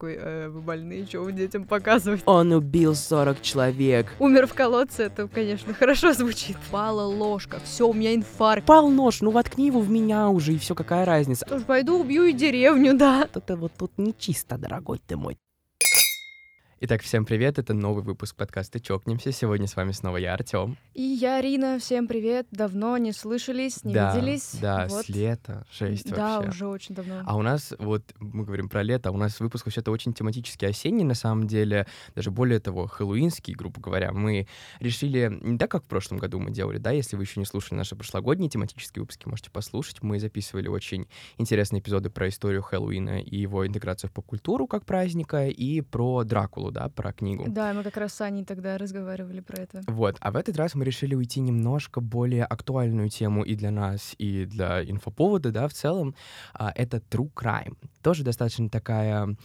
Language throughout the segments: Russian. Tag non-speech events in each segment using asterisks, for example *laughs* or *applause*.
такой, э, вы больные, что вы детям показываете? Он убил 40 человек. Умер в колодце, это, конечно, хорошо звучит. Пала ложка, все, у меня инфаркт. Пал нож, ну воткни его в меня уже, и все, какая разница. Тоже пойду убью и деревню, да. Это вот тут не чисто, дорогой ты мой. Итак, всем привет, это новый выпуск подкаста «Чокнемся». Сегодня с вами снова я, Артем. И я, Арина, всем привет. Давно не слышались, не да, виделись. Да, вот. с лета, жесть Да, вообще. уже очень давно. А у нас, вот мы говорим про лето, а у нас выпуск вообще-то очень тематически осенний, на самом деле, даже более того, хэллоуинский, грубо говоря. Мы решили, не так, как в прошлом году мы делали, да, если вы еще не слушали наши прошлогодние тематические выпуски, можете послушать. Мы записывали очень интересные эпизоды про историю Хэллоуина и его интеграцию в поп-культуру как праздника, и про Дракулу, да, про книгу. Да, мы как раз с Аней тогда разговаривали про это. Вот, а в этот раз мы решили уйти немножко более актуальную тему и для нас, и для инфоповода, да, в целом. А, это true crime. Тоже достаточно такая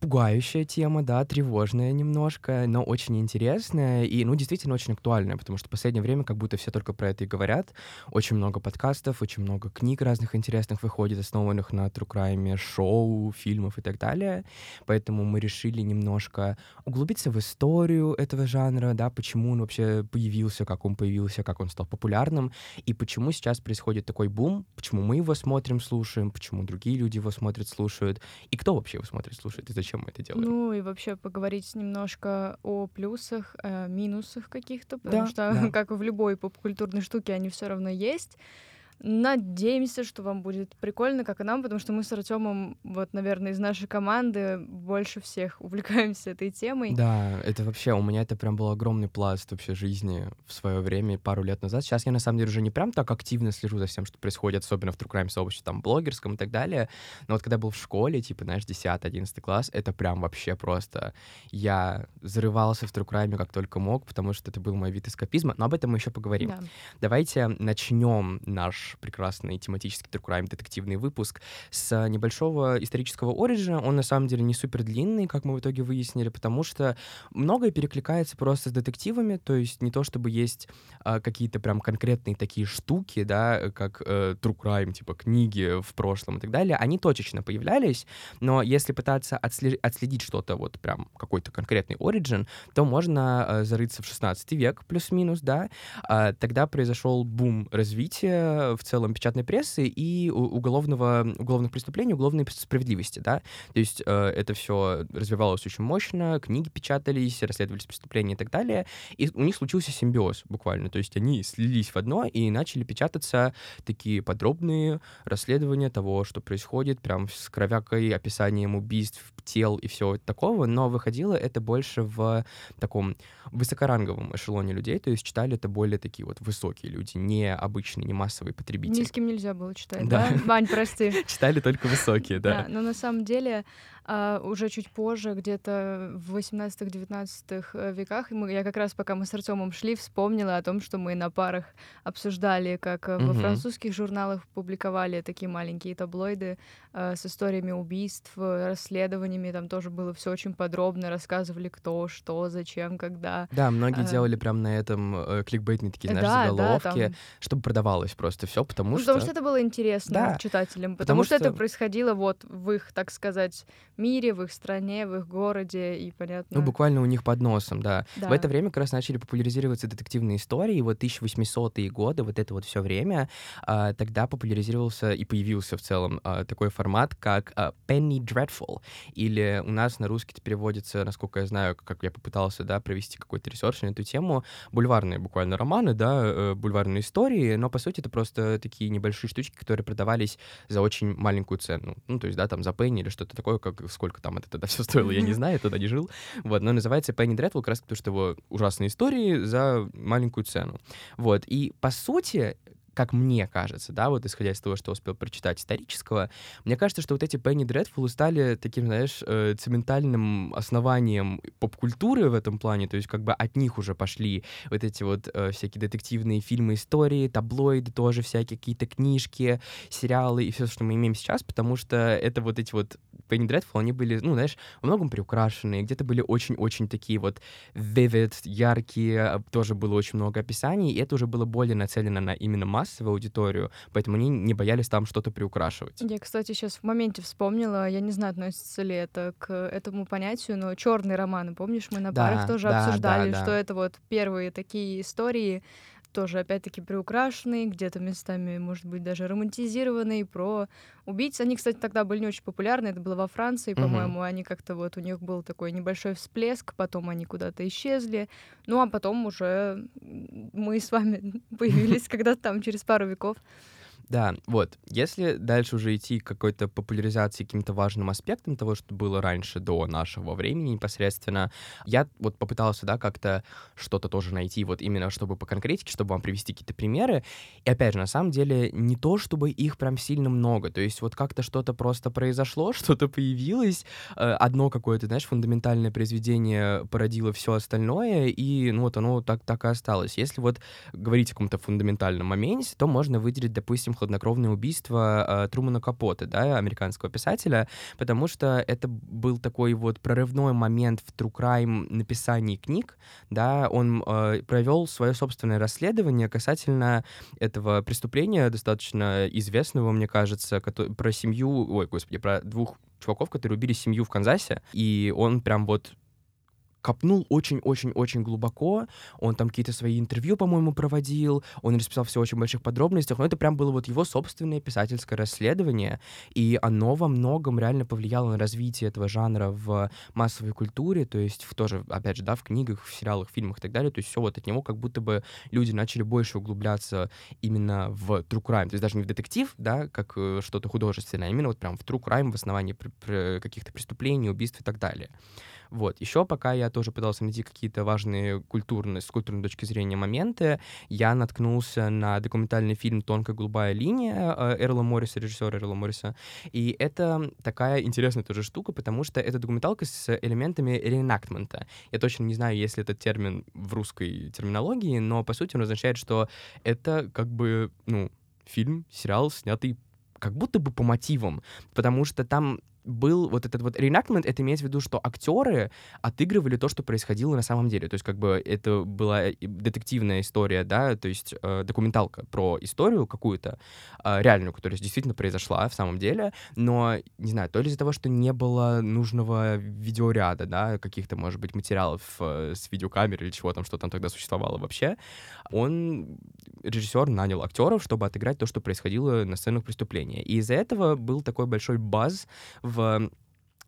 пугающая тема, да, тревожная немножко, но очень интересная и, ну, действительно очень актуальная, потому что в последнее время как будто все только про это и говорят. Очень много подкастов, очень много книг разных интересных выходит, основанных на true crime, шоу, фильмов и так далее. Поэтому мы решили немножко углубиться в историю этого жанра, да, почему он вообще появился, как он появился, как он стал популярным, и почему сейчас происходит такой бум, почему мы его смотрим, слушаем, почему другие люди его смотрят, слушают, и кто вообще его смотрит, слушает слушает и зачем мы это делаем. Ну и вообще поговорить немножко о плюсах, о минусах каких-то, потому Да, что, да. *laughs* как и в любой поп-культурной штуке, они все равно есть. Надеемся, что вам будет прикольно, как и нам, потому что мы с Артемом, вот, наверное, из нашей команды больше всех *laughs* увлекаемся этой темой. Да, это вообще, у меня это прям был огромный пласт вообще жизни в свое время, пару лет назад. Сейчас я, на самом деле, уже не прям так активно слежу за всем, что происходит, особенно в True Crime сообществе, там, блогерском и так далее. Но вот когда был в школе, типа, знаешь, 10-11 класс, это прям вообще просто... Я зарывался в True Crime как только мог, потому что это был мой вид эскапизма, но об этом мы еще поговорим. Да. Давайте начнем наш прекрасный тематический crime детективный выпуск с небольшого исторического ориджина. Он на самом деле не супер длинный, как мы в итоге выяснили, потому что многое перекликается просто с детективами, то есть не то чтобы есть а, какие-то прям конкретные такие штуки, да, как э, true crime, типа книги в прошлом и так далее, они точечно появлялись, но если пытаться отсле- отследить что-то, вот прям какой-то конкретный оригин, то можно э, зарыться в 16 век плюс-минус, да, а, тогда произошел бум развития в целом печатной прессы и уголовного, уголовных преступлений, уголовной справедливости, да, то есть э, это все развивалось очень мощно, книги печатались, расследовались преступления и так далее, и у них случился симбиоз буквально, то есть они слились в одно и начали печататься такие подробные расследования того, что происходит, прям с кровякой, описанием убийств, тел и всего такого, но выходило это больше в таком высокоранговом эшелоне людей, то есть читали это более такие вот высокие люди, не обычные, не массовые потребители. Низким нельзя было читать, Да. да? Вань, прости. *laughs* Читали только высокие, да. но на самом деле а, уже чуть позже, где-то в 18-19 веках, мы, я как раз, пока мы с Артемом шли, вспомнила о том, что мы на парах обсуждали, как э, во французских журналах публиковали такие маленькие таблоиды э, с историями убийств, э, расследованиями, там тоже было все очень подробно, рассказывали кто, что, зачем, когда. Да, многие А. делали прям на этом э, кликбейтные такие, знаешь, Да, да, заголовки, там. чтобы продавалось просто все, потому Ну, что... потому что это было интересно Да, читателям, потому, потому что, что- это происходило вот в их, так сказать, мире, в их стране, в их городе, и понятно. Ну, буквально у них под носом, да. Да. В это время как раз начали популяризироваться детективные истории, и вот 1800-е годы, вот это вот все время, а, тогда популяризировался и появился в целом а, такой формат, как а, Penny Dreadful, или у нас на русский это переводится, насколько я знаю, как я попытался, да, провести какой-то research на эту тему, бульварные буквально романы, да, э, бульварные истории, но, по сути, это просто такие небольшие штучки, которые продавались за очень маленькую цену. Ну, то есть, да, там за пенни или что-то такое, как сколько там это тогда все стоило, я не знаю, я тогда не жил. Вот, но называется Penny Dreadful как раз потому, что его ужасные истории за маленькую цену. Вот, и по сути, как мне кажется, да, вот исходя из того, что успел прочитать исторического, мне кажется, что вот эти Penny Dreadful стали таким, знаешь, э, цементальным основанием поп-культуры в этом плане, то есть как бы от них уже пошли вот эти вот э, всякие детективные фильмы, истории, таблоиды тоже всякие, какие-то книжки, сериалы и все, что мы имеем сейчас, потому что это вот эти вот Penny Dreadful, они были, ну, знаешь, во многом приукрашенные, где-то были очень-очень такие вот vivid, яркие, а, тоже было очень много описаний, и это уже было более нацелено на именно массу, массовую аудиторию, поэтому они не боялись там что-то приукрашивать. Я, кстати, сейчас в моменте вспомнила, я не знаю, относится ли это к этому понятию, но черные романы, помнишь, мы на Да, парах тоже да, обсуждали, да, да. что это вот первые такие истории, тоже опять-таки приукрашенные, где-то местами, может быть, даже романтизированные, про убийц. Они, кстати, тогда были не очень популярны, это было во Франции, Мгм. по-моему, они как-то вот, у них был такой небольшой всплеск, потом они куда-то исчезли, ну а потом уже мы с вами *laughs* появились когда-то там через пару веков. Да, вот. Если дальше уже идти к какой-то популяризации каким-то важным аспектом того, что было раньше, до нашего времени непосредственно, я вот попытался, да, как-то что-то тоже найти, вот именно чтобы по конкретике, чтобы вам привести какие-то примеры. И опять же, на самом деле, не то, чтобы их прям сильно много. То есть вот как-то что-то просто произошло, *laughs* что-то появилось, э, одно какое-то, знаешь, фундаментальное произведение породило все остальное, и ну вот оно так, так и осталось. Если вот говорить о каком-то фундаментальном моменте, то можно выделить, допустим, хладнокровное убийство э, Трумана Капоты, да, американского писателя, потому что это был такой вот прорывной момент в true crime написании книг, да, он э, провел свое собственное расследование касательно этого преступления, достаточно известного, мне кажется, про семью, ой, господи, про двух чуваков, которые убили семью в Канзасе, и он прям вот копнул очень-очень-очень глубоко. Он там какие-то свои интервью, по-моему, проводил. Он расписал все в очень больших подробностях. Но это прям было вот его собственное писательское расследование. И оно во многом реально повлияло на развитие этого жанра в массовой культуре. То есть в тоже, опять же, да, в книгах, в сериалах, фильмах и так далее. То есть все вот от него как будто бы люди начали больше углубляться именно в true crime. То есть даже не в детектив, да, как э, что-то художественное, а именно вот прям в true crime, в основании каких-то преступлений, убийств и так далее. Вот. Еще пока я тоже пытался найти какие-то важные культурные, с культурной точки зрения моменты, я наткнулся на документальный фильм «Тонкая голубая линия» э, Эрла Морриса, режиссера Эрла Морриса. И это такая интересная тоже штука, потому что это документалка с элементами рeenactment. Я точно не знаю, есть ли этот термин в русской терминологии, но по сути он означает, что это как бы, ну, фильм, сериал, снятый как будто бы по мотивам, потому что там был вот этот вот reenactment, это имеется в виду, что актеры отыгрывали то, что происходило на самом деле. То есть как бы это была детективная история, да, то есть э, документалка про историю какую-то э, реальную, которая действительно произошла в самом деле, но, не знаю, то ли из-за того, что не было нужного видеоряда, да, каких-то, может быть, материалов э, с видеокамеры или чего там, что там тогда существовало вообще, он, режиссер, нанял актеров, чтобы отыграть то, что происходило на сценах преступления. И из-за этого был такой большой баз в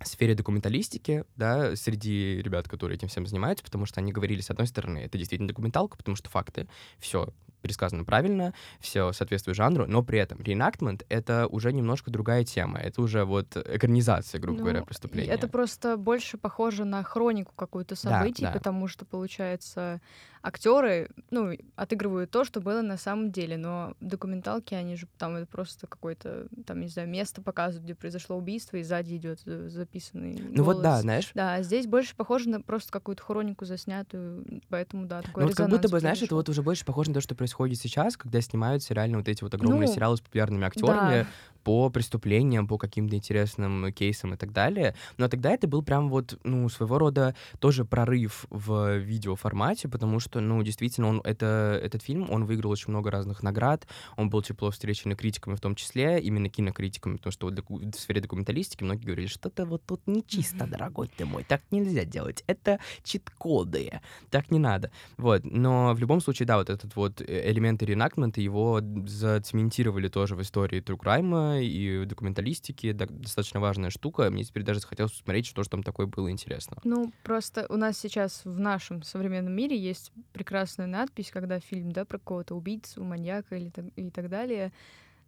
сфере документалистики, да, среди ребят, которые этим всем занимаются, потому что они говорили, с одной стороны, это действительно документалка, потому что факты, все пересказано правильно, все соответствует жанру, но при этом reenactment — это уже немножко другая тема, это уже вот экранизация, грубо Ну, говоря, преступления. Это просто больше похоже на хронику какую-то событий, да. потому что, получается, актеры, ну, отыгрывают то, что было на самом деле, но документалки, они же там это просто какое-то, там, не знаю, место показывают, где произошло убийство, и сзади идет записанный Ну вот да, знаешь, Да, а здесь больше похоже на просто какую-то хронику заснятую, поэтому, да, такой Ну, вот как будто бы, знаешь, это произошел. вот уже больше похоже на то, что происходит сейчас, когда снимаются реально вот эти вот огромные Ну, сериалы с популярными актерами. Да, по преступлениям, по каким-то интересным кейсам и так далее. Но тогда это был прям вот, ну, своего рода тоже прорыв в видеоформате, потому что, ну, действительно, он, это, этот фильм, он выиграл очень много разных наград, он был тепло встречен и критиками в том числе, именно кинокритиками, потому что вот доку- в сфере документалистики многие говорили, что-то вот тут нечисто, дорогой ты мой, так нельзя делать, это чит-коды, так не надо. Вот, но в любом случае, да, вот этот вот э, элемент рeenactment, его зацементировали тоже в истории true crime и в документалистике, достаточно важная штука. Мне теперь даже захотелось посмотреть, что же там такое было интересного. Ну, просто у нас сейчас в нашем современном мире есть прекрасная надпись, когда фильм, да, про какого-то убийцу, маньяка или так, и так далее,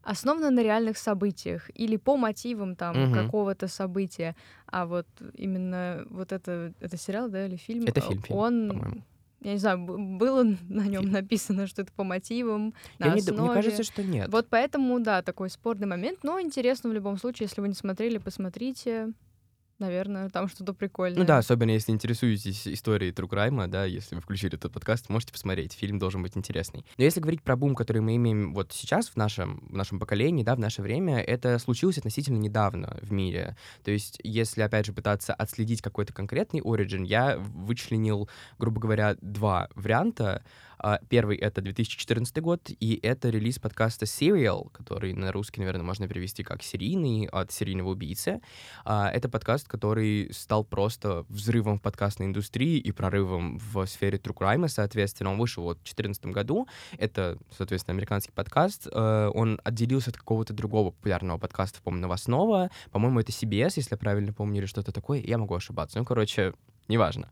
основан на реальных событиях или по мотивам там Мгм. какого-то события. А вот именно вот это, это сериал, да, или фильм? Это э, фильм, фильм, он. Я не знаю, было на нем написано, что это по мотивам, на Я не д- основе. мне кажется, что нет. Вот поэтому, да, такой спорный момент, но интересно в любом случае, если вы не смотрели, посмотрите. Наверное, там что-то прикольное. Ну да, особенно если интересуетесь историей True Crime, да, если вы включили этот подкаст, можете посмотреть, фильм должен быть интересный. Но если говорить про бум, который мы имеем вот сейчас в нашем, в нашем поколении, да, в наше время, это случилось относительно недавно в мире. То есть, если, опять же, пытаться отследить какой-то конкретный origin, я вычленил, грубо говоря, два варианта. А, первый — это 2014 год, и это релиз подкаста Serial, который на русский, наверное, можно перевести как «серийный» от серийного убийцы. А, это подкаст, который стал просто взрывом в подкастной индустрии и прорывом в сфере true crime, соответственно. Он вышел вот в 2014 году. Это, соответственно, американский подкаст. Э, он отделился от какого-то другого популярного подкаста, по-моему, новостного. По-моему, это CBS, если я правильно помню, или что-то такое. Я могу ошибаться. Ну, короче, неважно.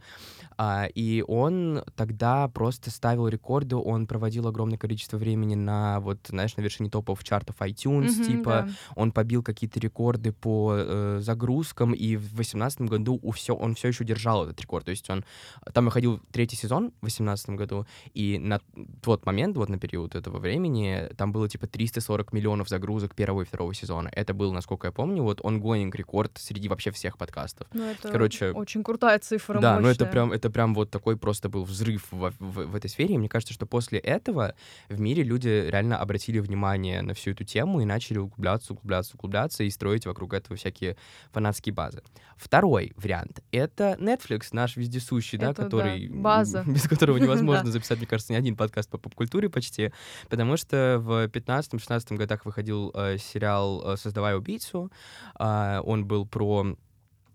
А, и он тогда просто ставил рекорды, он проводил огромное количество времени на, вот, знаешь, на вершине топов чартов iTunes, mm-hmm, типа, да. он побил какие-то рекорды по э, загрузкам, и в 2018 году у все, он все еще держал этот рекорд, то есть он, там выходил третий сезон в 2018 году, и на тот момент, вот на период этого времени, там было, типа, 340 миллионов загрузок первого и второго сезона. Это был, насколько я помню, вот ongoing рекорд среди вообще всех подкастов. Ну, это Короче, очень крутая цифра, Да, ну это прям, это это прям вот такой просто был взрыв в, в, в этой сфере. И мне кажется, что после этого в мире люди реально обратили внимание на всю эту тему и начали углубляться, углубляться, углубляться и строить вокруг этого всякие фанатские базы. Второй вариант — это Netflix, наш вездесущий, это, да, который... Да, база. *laughs* Без которого *laughs* невозможно записать, мне кажется, ни один подкаст по поп-культуре почти, потому что в 15-16 годах выходил э, сериал э, «Создавая убийцу». Э, он был про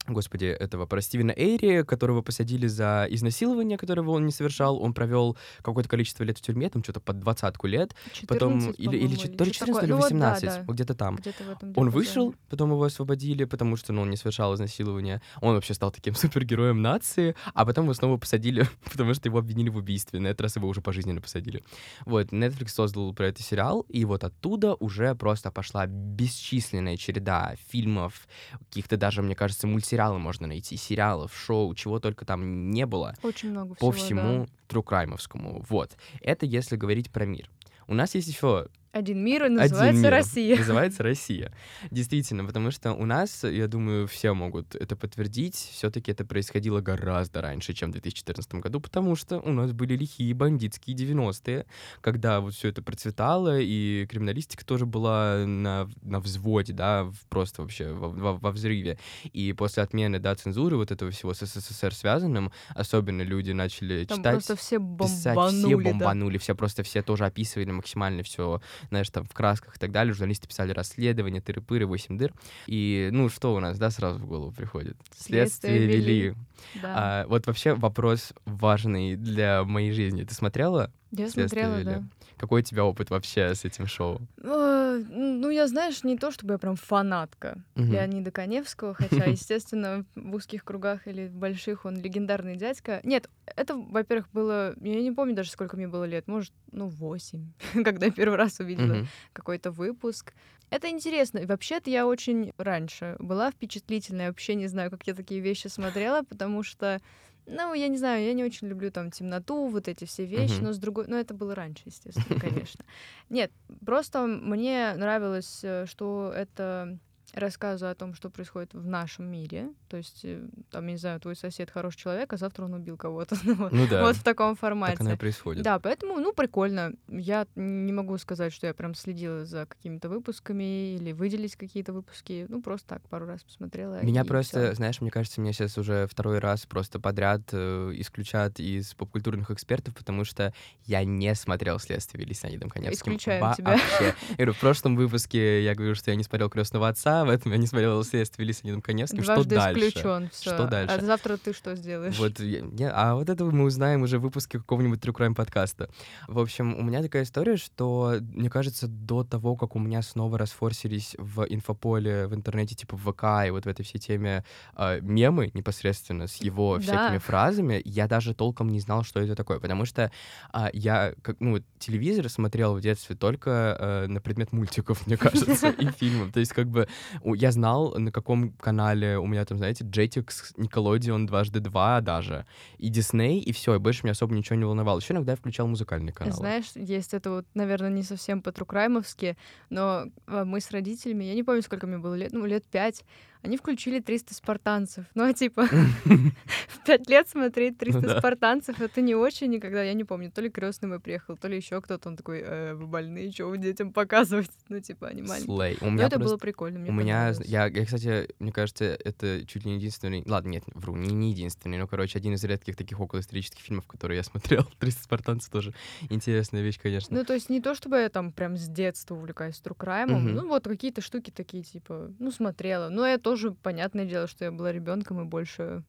господи, этого, про Стивена Эйри, которого посадили за изнасилование, которого он не совершал. Он провел какое-то количество лет в тюрьме, там что-то под двадцатку лет. 14, потом, или, или, то ли 14, или 18, ну, вот, да, да. где-то там. Где этом, он вышел, да. потом его освободили, потому что ну, он не совершал изнасилование. Он вообще стал таким *laughs* супергероем нации, а потом его снова посадили, *laughs* потому что его обвинили в убийстве. На этот раз его уже пожизненно посадили. Вот, Netflix создал про это сериал, и вот оттуда уже просто пошла бесчисленная череда фильмов, каких-то даже, мне кажется, мультсериалов сериалы можно найти, сериалов, шоу, чего только там не было. Очень много По всего, всему да. трукраймовскому. Вот. Это если говорить про мир. У нас есть еще один мир и называется Один мир. Россия. Называется Россия. Действительно, потому что у нас, я думаю, все могут это подтвердить, все-таки это происходило гораздо раньше, чем в 2014 году, потому что у нас были лихие бандитские 90-е, когда вот все это процветало, и криминалистика тоже была на, на взводе, да, просто вообще во, во, во взрыве. И после отмены, да, цензуры вот этого всего с СССР связанным, особенно люди начали Там читать, просто все писать, бомбанули, все да. бомбанули, все просто все тоже описывали максимально все знаешь, там в красках и так далее. Журналисты писали расследования, тыры-пыры, восемь дыр. И, ну, что у нас, да, сразу в голову приходит? Следствие, Следствие вели. вели. Да. А, вот вообще вопрос важный для моей жизни. Ты смотрела? Я смотрела, вели? да. Какой у тебя опыт вообще с этим шоу? Э, ну, я, знаешь, не то чтобы я прям фанатка Мгм. Леонида Коневского, хотя, *laughs* естественно, в узких кругах или в больших он легендарный дядька. Нет, это, во-первых, было... Я не помню даже, сколько мне было лет. Может, ну, восемь, *laughs* когда я первый раз увидела Мгм. какой-то выпуск. Это интересно. И Вообще-то я очень раньше была впечатлительная. Вообще не знаю, как я такие вещи смотрела, потому что, ну, я не знаю, я не очень люблю там темноту, вот эти все вещи, Мгм. но с другой... Ну, это было раньше, естественно, *laughs* конечно. Нет, просто мне нравилось, э, что это рассказы о том, что происходит в нашем мире. То есть, э, там, не знаю, твой сосед хороший человек, а завтра он убил кого-то. *laughs* Ну Ну да, Вот в таком так формате. оно и происходит. Да, поэтому, ну, прикольно. Я не могу сказать, что я прям следила за какими-то выпусками или выделить какие-то выпуски. Ну, просто так, пару раз посмотрела. Меня просто, всё. знаешь, мне кажется, меня сейчас уже второй раз просто подряд э, исключат из попкультурных экспертов, потому что я не смотрел «Следствие вели» с Леонидом Коневским. Исключаем тебя. Вообще. Я говорю, в прошлом выпуске я говорю, что я не смотрел «Крестного отца», в этом я не смотрел «Следствие вели» с Леонидом Коневским. Что Дважды дальше? исключен. Всё. Что дальше? А завтра ты что сделаешь? Вот, я- а вот это мы узнаем уже в выпуске какого-нибудь True Crime подкаста. В общем, у меня такая история, что, мне кажется, до того, как у меня снова расфорсились в инфополе, в интернете, типа в ВК и вот в этой всей теме э, мемы непосредственно с его Да. всякими фразами, я даже толком не знал, что это такое, потому что а, я, как, ну, телевизор смотрел в детстве только э, на предмет мультиков, мне кажется, и фильмов. То есть, как бы, я знал, на каком канале у меня там, знаете, Jetix, Nickelodeon, дважды два даже, и Disney, и все, и больше меня особо ничего не волновало. Еще иногда я включал музыкальный канал. Знаешь, есть это вот, наверное, не совсем по-трукраймовски, но а, мы с родителями, я не помню, сколько мне было лет, ну, лет пять, они включили 300 спартанцев. Ну, а типа, *laughs* *laughs* в пять лет смотреть 300 Ну спартанцев, это не очень никогда, я не помню, то ли крестный мой приехал, то ли еще кто-то, он такой, «Э, вы больные, что вы детям показывать? *laughs* Ну, типа, они маленькие. Но меня это было прикольно, мне У меня, я, я, кстати, мне кажется, это чуть ли не единственный, ладно, нет, вру, не, не единственный, но, короче, один из редких таких околоисторических фильмов, которые я смотрел. «300 спартанцев» тоже интересная вещь, конечно. Ну, то есть не то, чтобы я там прям с детства увлекаюсь true crime ом, ну, вот какие-то штуки такие, типа, ну, смотрела. Но я тоже, понятное дело, что я была ребенком и больше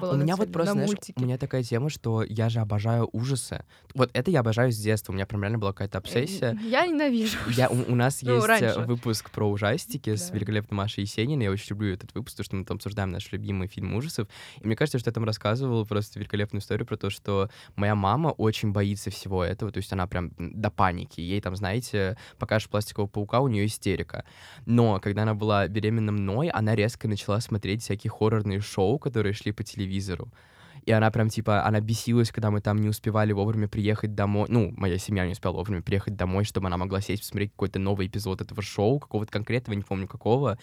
была у меня вот просто, на знаешь, мультики. у меня такая тема, что я же обожаю ужасы. Вот это я обожаю с детства, у меня прям реально была какая-то Э, обсессия. Я ненавижу. *laughs* Я, у, у нас Ну, есть э, раньше. выпуск про ужастики с Да. великолепной Машей Есениной. Я очень люблю этот выпуск, потому что мы там обсуждаем наши любимые фильмы ужасов. И мне кажется, что я там рассказывал просто великолепную историю про то, что моя мама очень боится всего этого. То есть она прям до паники. Ей там, знаете, покажешь пластикового паука, у нее истерика. Но когда она была беременна мной, она резко начала смотреть всякие хоррорные шоу, которые шли по телевизору. И она прям, типа, она бесилась, когда мы там не успевали вовремя приехать домой. Ну, моя семья не успела вовремя приехать домой, чтобы она могла сесть, посмотреть какой-то новый эпизод этого шоу, какого-то конкретного, не помню какого.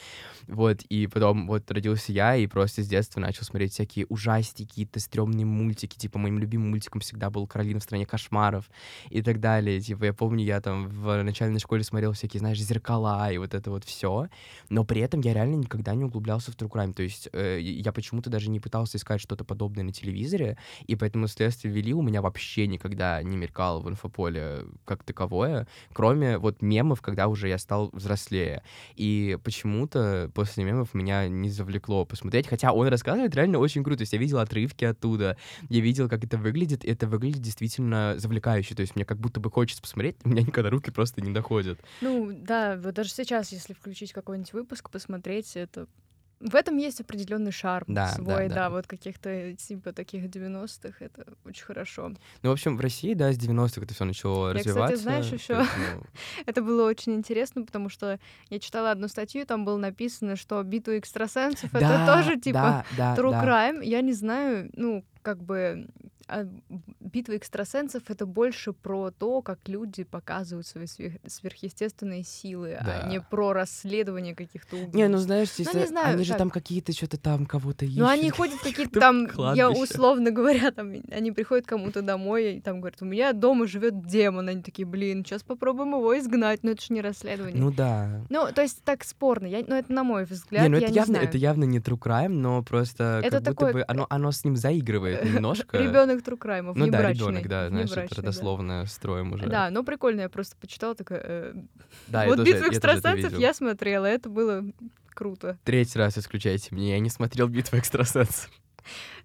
Вот, и потом вот родился я, и просто с детства начал смотреть всякие ужастики, какие-то стрёмные мультики. Типа, моим любимым мультиком всегда был «Каролина в стране кошмаров» и так далее. Типа, я помню, я там в начальной школе смотрел всякие, знаешь, «Зеркала» и вот это вот все. Но при этом я реально никогда не углублялся в true crime. То есть э, я почему-то даже не пытался искать что-то подобное на телевизоре, и поэтому «Следствие вели» у меня вообще никогда не мелькало в инфополе как таковое, кроме вот мемов, когда уже я стал взрослее. И почему-то после мемов меня не завлекло посмотреть, хотя он рассказывает реально очень круто. То есть я видел отрывки оттуда, я видел, как это выглядит, и это выглядит действительно завлекающе. То есть мне как будто бы хочется посмотреть, у меня никогда руки просто не доходят. Ну, да, вот даже сейчас, если включить какой-нибудь выпуск, посмотреть, это... В этом есть определенный шарм Да, да, свой, да, да. вот каких-то типа таких 90-х, это очень хорошо. Ну, в общем, в России, да, с 90-х это все начало Я, кстати, развиваться. знаешь, ещё- поэтому- *laughs* Это было очень интересно, потому что я читала одну статью, там было написано, что битва экстрасенсов это Да, тоже типа да, да, true да. crime. Я не знаю, ну, как бы битва экстрасенсов это больше про то, как люди показывают свои свер- сверхъестественные силы, Да. а не про расследование каких-то убийств. Не, ну знаешь, Ну, если не знаю, они же так. там какие-то что-то там кого-то ищут. Ну, они ходят какие-то там, я условно говоря, там, они приходят кому-то домой, и там говорят, у меня дома живет демон. Они такие, блин, сейчас попробуем его изгнать, но это же не расследование. Ну да. Ну, то есть так спорно. Я, ну, это на мой взгляд, не, ну я это не явно, знаю. это явно не true crime, но просто Это как такой, будто бы оно, оно с ним заигрывает немножко. *laughs* Ребенок true crime ов, Ну да, ребенок, да, знаешь, это внебрачный, да. строим уже. Да, ну прикольно, я просто почитала, такая... э, Да, вот битву экстрасенсов я смотрела, это было круто. Третий раз исключайте меня, я не смотрел «Битву экстрасенсов».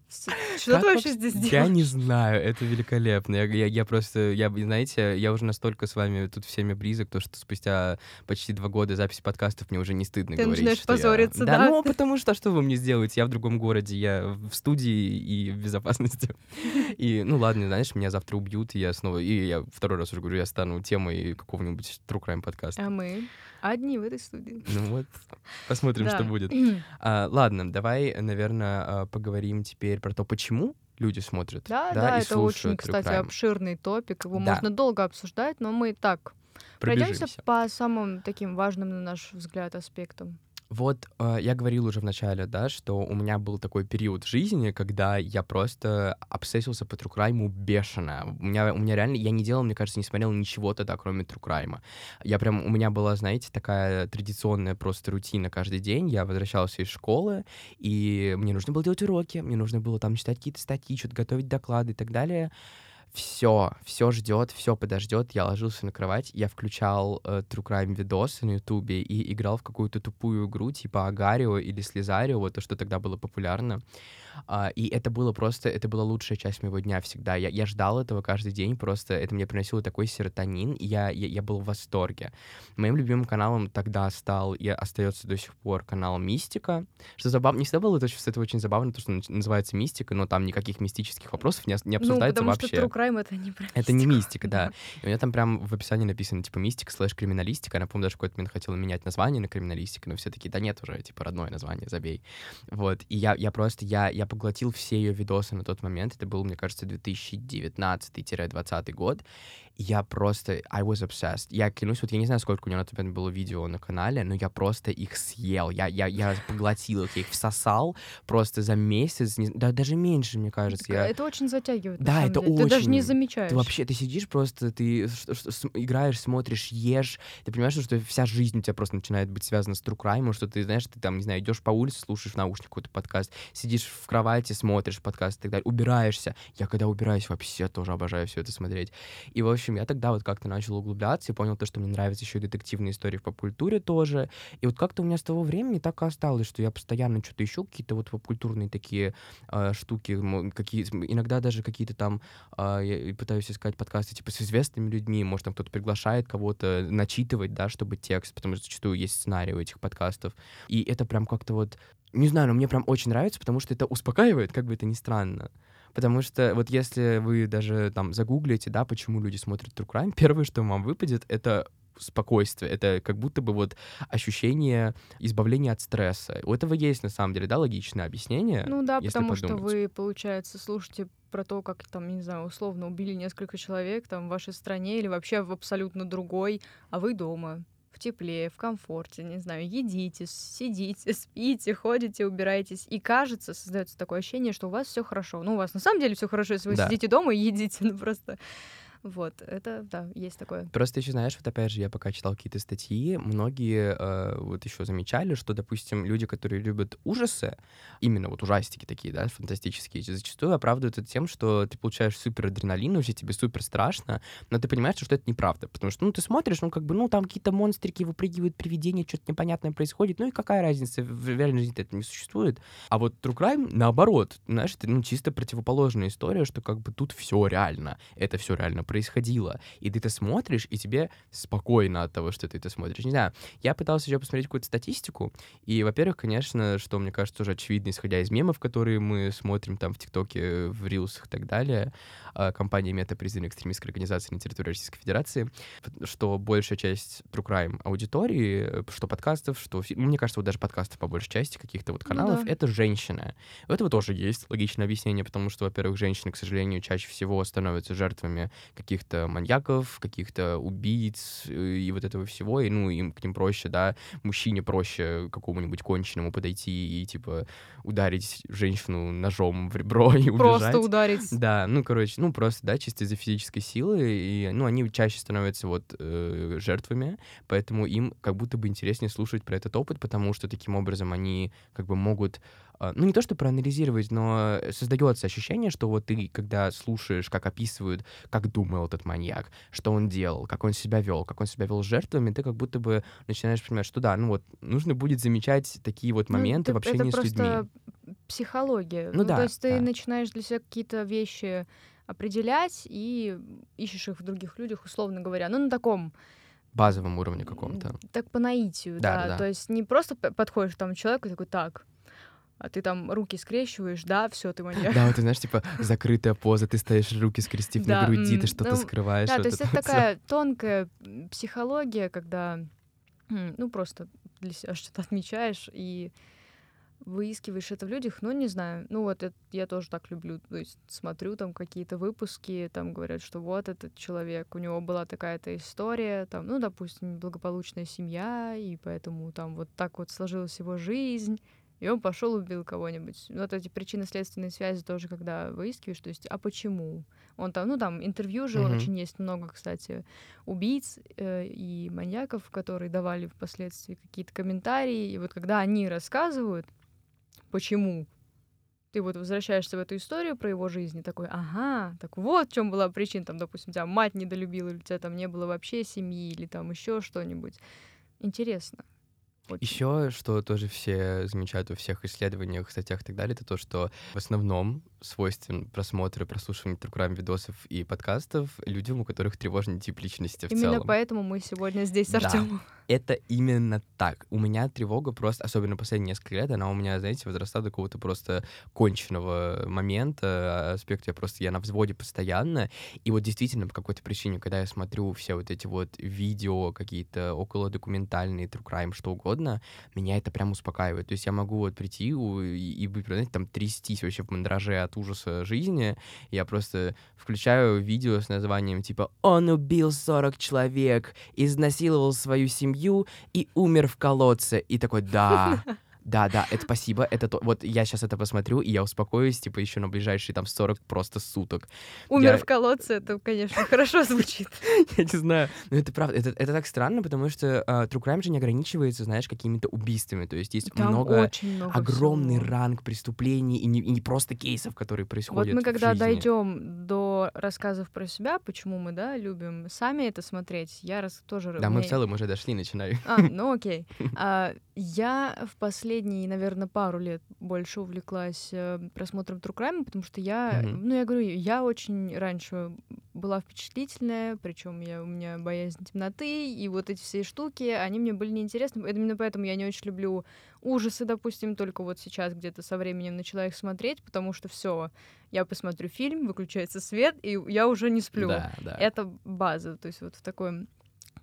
Что ты вообще здесь Я делаешь? не знаю, это великолепно. Я, я, я просто, я, знаете, я уже настолько с вами тут всеми близок, то что спустя почти два года записи подкастов мне уже не стыдно Ты говорить, начинаешь что я- позориться, да? да? ну, потому что что вы мне сделаете? Я в другом городе, я в студии и в безопасности. *laughs* И, ну ладно, знаешь, меня завтра убьют, и я снова, и я второй раз уже говорю, я стану темой какого-нибудь True Crime подкаста. А мы одни в этой студии. *laughs* Ну вот, посмотрим, что Да. будет. А, ладно, давай, наверное, поговорим теперь про то, почему люди смотрят. Да, и да, это очень, кстати, обширный топик. Его Да. можно долго обсуждать, но мы так пройдемся по самым таким важным, на наш взгляд, аспектам. Вот э, я говорил уже в начале, да, что у меня был такой период в жизни, когда я просто обсессился по Crime бешено. У меня, у меня реально, я не делал, мне кажется, не смотрел ничего тогда, кроме Crime. Я прям, у меня была, знаете, такая традиционная просто рутина каждый день. Я возвращался из школы, и мне нужно было делать уроки, мне нужно было там читать какие-то статьи, что-то готовить доклады и так далее. Все, все ждет, все подождет. Я ложился на кровать, я включал э, True Crime видосы на Ютубе и играл в какую-то тупую игру типа Агарио или Слизарио, вот то, что тогда было популярно. А, и это было просто, это была лучшая часть моего дня всегда. Я, я ждал этого каждый день, просто это мне приносило такой серотонин, и я, я, я был в восторге. Моим любимым каналом тогда стал и остается до сих пор канал Мистика. Что забавно, не всегда было это, это очень забавно, то, что называется Мистика, но там никаких мистических вопросов не, не Ну, обсуждается потому вообще. что True Crime — это не про Это не мистику. мистика, да. И у меня там прям в описании написано, типа, мистика слэш криминалистика. Она, помню, даже какой-то момент хотела менять название на криминалистика, но все таки да нет уже, типа, родное название, забей. Вот. И я, я просто, я, я поглотил все ее видосы на тот момент. Это был, мне кажется, 2019-2020 год. Я просто, I was obsessed. Я клянусь, вот я не знаю, сколько у него на тот момент было видео на канале, но я просто их съел. Я, я, я поглотил их, я их всосал просто за месяц, не, да, даже меньше, мне кажется. Я... Это очень затягивает. Да, это деле. очень. Ты даже не замечаешь. Ты вообще, ты сидишь просто, ты играешь, смотришь, ешь, ты понимаешь, что вся жизнь у тебя просто начинает быть связана с true crime, что ты, знаешь, ты там, не знаю, идешь по улице, слушаешь в наушник какой-то подкаст, сидишь в кровати, смотришь подкаст и так далее, убираешься. Я когда убираюсь, вообще тоже обожаю все это смотреть. И, в общем, я тогда вот как-то начал углубляться и понял то, что мне нравятся еще детективные истории в поп-культуре тоже. И вот как-то у меня с того времени так и осталось, что я постоянно что-то ищу, какие-то вот поп-культурные такие э, штуки, какие иногда даже какие-то там, э, я пытаюсь искать подкасты типа с известными людьми, может, там кто-то приглашает кого-то начитывать, да, чтобы текст, потому что зачастую есть сценарий у этих подкастов. И это прям как-то вот не знаю, но мне прям очень нравится, потому что это успокаивает, как бы это ни странно. Потому что вот если вы даже там загуглите, да, почему люди смотрят True Crime, *laughs* первое, что вам выпадет, это спокойствие, это как будто бы вот ощущение избавления от стресса. У этого есть на самом деле, да, логичное объяснение. Ну да, потому подумать. что вы, получается, слушаете про то, как там, не знаю, условно убили несколько человек там в вашей стране или вообще в абсолютно другой, а вы дома в тепле, в комфорте, не знаю, едите, сидите, *laughs* спите, ходите, убираетесь. И кажется, создается такое ощущение, что у вас все хорошо. Ну, у вас на самом деле все хорошо, если вы да. сидите дома и едите, *laughs* ну просто вот, это, да, есть такое. Просто еще, знаешь, вот опять же, я пока читал какие-то статьи, многие э, вот еще замечали, что, допустим, люди, которые любят ужасы, именно вот ужастики такие, да, фантастические, зачастую оправдывают это тем, что ты получаешь супер адреналин, уже тебе супер страшно, но ты понимаешь, что это неправда, потому что, ну, ты смотришь, ну, как бы, ну, там какие-то монстрики выпрыгивают, привидения, что-то непонятное происходит, ну, и какая разница, в реальной жизни это не существует. А вот True Crime, наоборот, знаешь, это, ну, чисто противоположная история, что, как бы, тут все реально, это все реально происходит происходило. И ты это смотришь, и тебе спокойно от того, что ты это смотришь. Не знаю, я пытался еще посмотреть какую-то статистику, и, во-первых, конечно, что мне кажется уже очевидно, исходя из мемов, которые мы смотрим там в ТикТоке, в Рилсах и так далее, а, компания Мета признана экстремистской организацией на территории Российской Федерации, что большая часть True Crime аудитории, что подкастов, что... Мне кажется, вот даже подкастов по большей части, каких-то вот каналов, ну, да. это женщины. У этого тоже есть логичное объяснение, потому что, во-первых, женщины, к сожалению, чаще всего становятся жертвами каких-то маньяков, каких-то убийц э, и вот этого всего, и, ну, им к ним проще, да, мужчине проще какому-нибудь конченому подойти и, типа, ударить женщину ножом в ребро *laughs* и убежать. Просто ударить. Да, ну, короче, ну, просто, да, чисто из-за физической силы, и, ну, они чаще становятся вот э, жертвами, поэтому им как будто бы интереснее слушать про этот опыт, потому что таким образом они как бы могут ну не то, что проанализировать, но создается ощущение, что вот ты, когда слушаешь, как описывают, как думал этот маньяк, что он делал, как он себя вел, как он себя вел с жертвами, ты как будто бы начинаешь понимать, что да, ну вот нужно будет замечать такие вот ну, моменты ну, в общении это с людьми. Психология. Ну, ну да. То есть да. ты начинаешь для себя какие-то вещи определять и ищешь их в других людях, условно говоря. Ну, на таком базовом уровне каком-то. Так по наитию, да, да. да. То есть не просто подходишь там человеку и такой, так, а ты там руки скрещиваешь, да, все, ты маньяк. Да, вот ты знаешь, типа закрытая поза, ты стоишь руки скрестив на груди, ты что-то ну, скрываешь. Да, то есть это такая тонкая психология, когда, ну, просто для себя что-то отмечаешь и выискиваешь это в людях, ну, не знаю. Ну, вот это, я тоже так люблю. То есть смотрю там какие-то выпуски, там говорят, что вот этот человек, у него была такая-то история, там, ну, допустим, благополучная семья, и поэтому там вот так вот сложилась его жизнь, и он пошел убил кого-нибудь. Вот эти причинно-следственные связи тоже, когда выискиваешь, то есть, а почему? Он там, ну там интервью же mm-hmm. очень есть много, кстати, убийц э, и маньяков, которые давали впоследствии какие-то комментарии, и вот когда они рассказывают, почему ты вот возвращаешься в эту историю про его жизнь и такой, ага, так вот в чем была причина, там, допустим, тебя мать недолюбила, или у тебя там не было вообще семьи, или там еще что-нибудь. Интересно. Еще, что тоже все замечают во всех исследованиях, статьях и так далее, это то, что в основном свойствен просмотр и прослушивание true crime видосов и подкастов людям, у которых тревожный тип личности в Именно целом. Именно поэтому мы сегодня здесь с да, Артемом. Это именно так. У меня тревога просто, особенно последние несколько лет, она у меня, знаете, возрастала до какого-то просто конченного момента, аспекта, я просто, я на взводе постоянно, и вот действительно по какой-то причине, когда я смотрю все вот эти вот видео, какие-то около документальные, true crime, что угодно, меня это прям успокаивает. То есть я могу вот прийти и, и, и знаете, там трястись вообще в мандраже от ужаса жизни. Я просто включаю видео с названием типа «Он убил 40 человек, изнасиловал свою семью и умер в колодце». И такой «Да, *laughs* да, да, это спасибо, это то. Вот я сейчас это посмотрю, и я успокоюсь, типа, еще на ближайшие там 40 просто суток. Умер Я- в колодце, это, конечно, хорошо звучит. *laughs* Я не знаю, но это правда, это, это так странно, потому что а, True Crime же не ограничивается, знаешь, какими-то убийствами, то есть есть Там много, огромный всего. ранг преступлений и не, и не просто кейсов, которые Вот происходят мы в когда жизни. дойдем до рассказов про себя, почему мы, да, любим сами это смотреть, я раз тоже... Да, мы в целом уже дошли, начинаю. А, ну *laughs* окей. А, я в последние, наверное, пару лет больше увлеклась э, просмотром True Crime, потому что я, Мгм. ну, я говорю, я очень раньше была впечатлительная, причем я, у меня боязнь темноты, и вот эти все штуки, они мне были неинтересны. Именно поэтому я не очень люблю ужасы, допустим, только вот сейчас где-то со временем начала их смотреть, потому что все, я посмотрю фильм, выключается свет, и я уже не сплю. Да, да. Это база, то есть вот в таком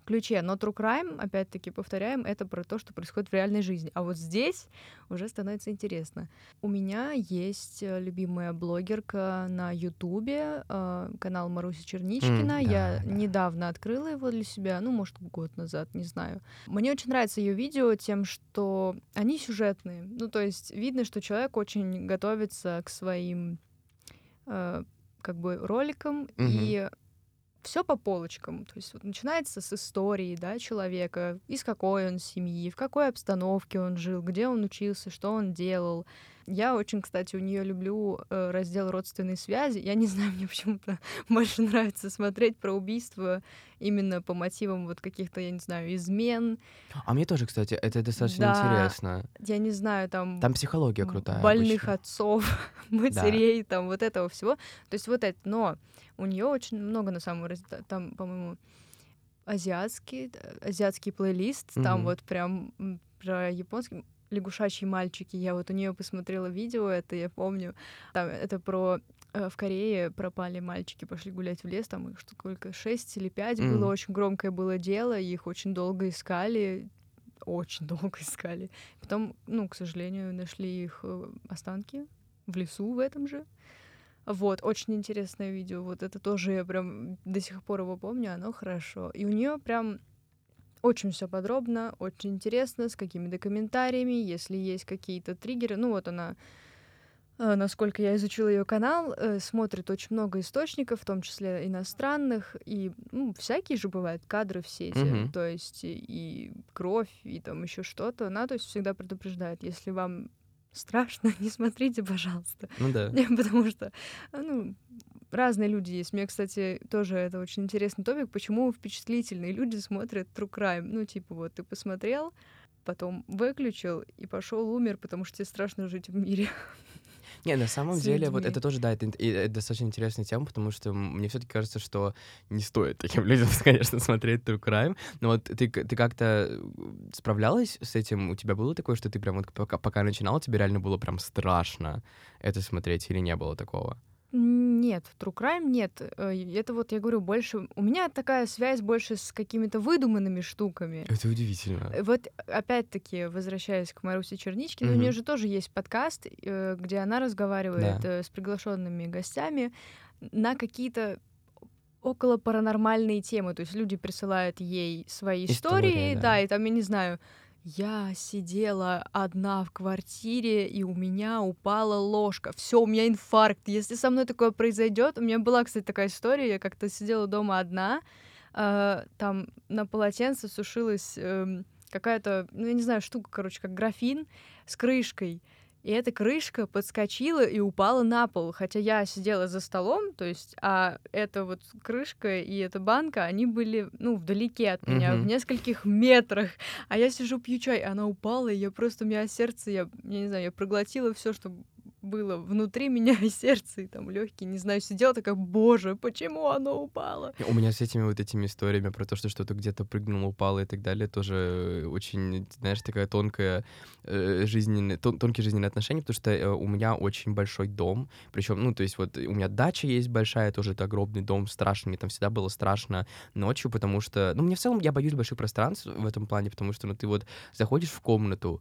ключе. Но True Crime, опять-таки, повторяем, это про то, что происходит в реальной жизни. А вот здесь уже становится интересно. У меня есть э, любимая блогерка на Ютубе, э, канал Маруси Черничкина. М, Я да, да. недавно открыла его для себя, ну, может, год назад, не знаю. Мне очень нравится ее видео тем, что они сюжетные. Ну, то есть видно, что человек очень готовится к своим э, как бы роликам и все по полочкам. То есть вот начинается с истории да, человека, из какой он семьи, в какой обстановке он жил, где он учился, что он делал. Я очень, кстати, у нее люблю э, раздел родственные связи. Я не знаю, *laughs* мне почему-то больше нравится смотреть про убийства именно по мотивам вот каких-то, я не знаю, измен. А мне тоже, кстати, это достаточно Да. интересно. Я не знаю, там Там психология крутая. больных обычно. отцов, *laughs* матерей, там вот этого всего. То есть вот это, но у нее очень много на самом деле, там, по-моему, азиатский, э, азиатский плейлист, там Мгм. вот прям про японский лягушачьи мальчики. Я вот у нее посмотрела видео, это я помню. Там это про э, в Корее пропали мальчики, пошли гулять в лес, там их сколько, шесть или пять было, Мгм. очень громкое было дело, их очень долго искали, очень *laughs* долго искали. Потом, ну, к сожалению, нашли их э, останки в лесу в этом же. Вот, очень интересное видео. Вот это тоже я прям до сих пор его помню, оно хорошо. И у нее прям очень все подробно, очень интересно, с какими-то комментариями, если есть какие-то триггеры. Ну вот она, э, насколько я изучила ее канал, э, смотрит очень много источников, в том числе иностранных, и ну, всякие же бывают кадры в сети, Мгм. то есть и, кровь, и там еще что-то. Она то есть всегда предупреждает, если вам страшно, *laughs* не смотрите, пожалуйста. Ну да. *laughs* Потому что, ну, разные люди есть. Мне, кстати, тоже это очень интересный топик, почему впечатлительные люди смотрят True Crime. Ну, типа, вот ты посмотрел, потом выключил и пошел умер, потому что тебе страшно жить в мире. Не, на самом деле, вот людьми. это тоже, да, это, это достаточно интересная тема, потому что мне все-таки кажется, что не стоит таким *laughs* людям, конечно, смотреть True Crime. Но вот ты, ты как-то справлялась с этим? У тебя было такое, что ты прям вот пока, пока начинала, тебе реально было прям страшно это смотреть или не было такого? Нет, True Crime нет. Э, Это вот, я говорю, больше... У меня такая связь больше с какими-то выдуманными штуками. Это удивительно. Э, Вот опять-таки, возвращаясь к Марусе Черничкиной, у Мгм. нее же тоже есть подкаст, э, где она разговаривает э, с приглашенными гостями на какие-то около паранормальные темы. То есть люди присылают ей свои истории, Истории, да. да. и там, я не знаю, я сидела одна в квартире, и у меня упала ложка. Все, у меня инфаркт. Если со мной такое произойдет, у меня была, кстати, такая история. Я как-то сидела дома одна, э, там на полотенце сушилась эм, какая-то, ну, я не знаю, штука, короче, как графин с крышкой. И эта крышка подскочила и упала на пол. Хотя я сидела за столом, то есть, а эта вот крышка и эта банка, они были, ну, вдалеке от меня, в Мгм. нескольких метрах. А я сижу, пью чай, она упала, и я просто, у меня сердце, я, я не знаю, я проглотила все, что было внутри меня и сердце, и там легкие, не знаю, сидела такая, боже, почему оно упало? У меня с этими вот этими историями про то, что что-то где-то прыгнуло, упало и так далее, тоже очень, знаешь, такая тонкая э, жизненная, тон- тонкие жизненные отношения, потому что э, у меня очень большой дом, причем, ну, то есть вот у меня дача есть большая, тоже это огромный дом, страшно, мне там всегда было страшно ночью, потому что, ну, мне в целом, я боюсь больших пространств в этом плане, потому что, ну, ты вот заходишь в комнату,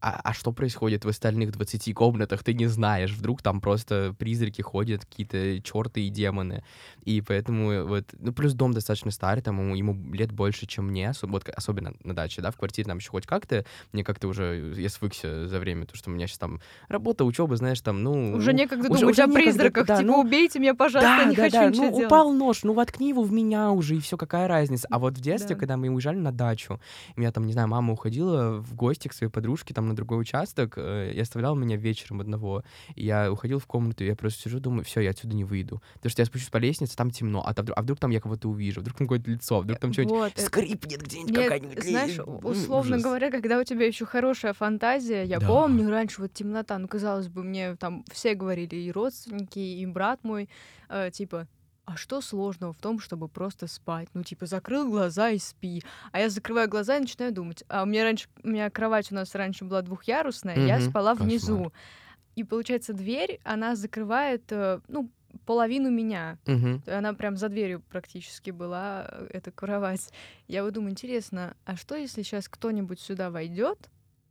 а, а что происходит в остальных 20 комнатах, ты не знаешь. Вдруг там просто призраки ходят, какие-то черты и демоны. И поэтому вот, ну, плюс дом достаточно старый, там ему, ему лет больше, чем мне, особ, вот, особенно на даче, да, в квартире там еще хоть как-то, мне как-то уже, я свыкся за время, то, что у меня сейчас там работа, учеба, знаешь, там, ну... Уже некогда уже, думать уже о некогда, призраках, да, типа, ну, убейте меня, пожалуйста, да, не да, хочу да, ничего ну, делать. упал нож, ну, воткни его в меня уже, и все, какая разница. А вот в детстве, да. когда мы уезжали на дачу, меня там, не знаю, мама уходила в гости к своей подружке, там, на другой участок, э, и оставляла меня вечером одного. И я уходил в комнату, и я просто сижу, думаю, все, я отсюда не выйду. Потому что я спущусь по лестнице, там темно, а, там, а вдруг там я кого-то увижу, вдруг там какое-то лицо, вдруг там что-нибудь вот, скрипнет где-нибудь какая-нибудь. Знаешь, условно ужас. говоря, когда у тебя еще хорошая фантазия, я да. помню раньше вот темнота, ну, казалось бы, мне там все говорили, и родственники, и брат мой, э, типа, а что сложного в том, чтобы просто спать? Ну, типа, закрыл глаза и спи. А я закрываю глаза и начинаю думать. А у меня раньше, у меня кровать у нас раньше была двухъярусная, mm-hmm. я спала Кошмар. внизу. И получается, дверь, она закрывает, э, ну, половину меня. Угу. Она прям за дверью практически была, э, эта кровать. Я вот думаю, интересно, а что, если сейчас кто-нибудь сюда войдет,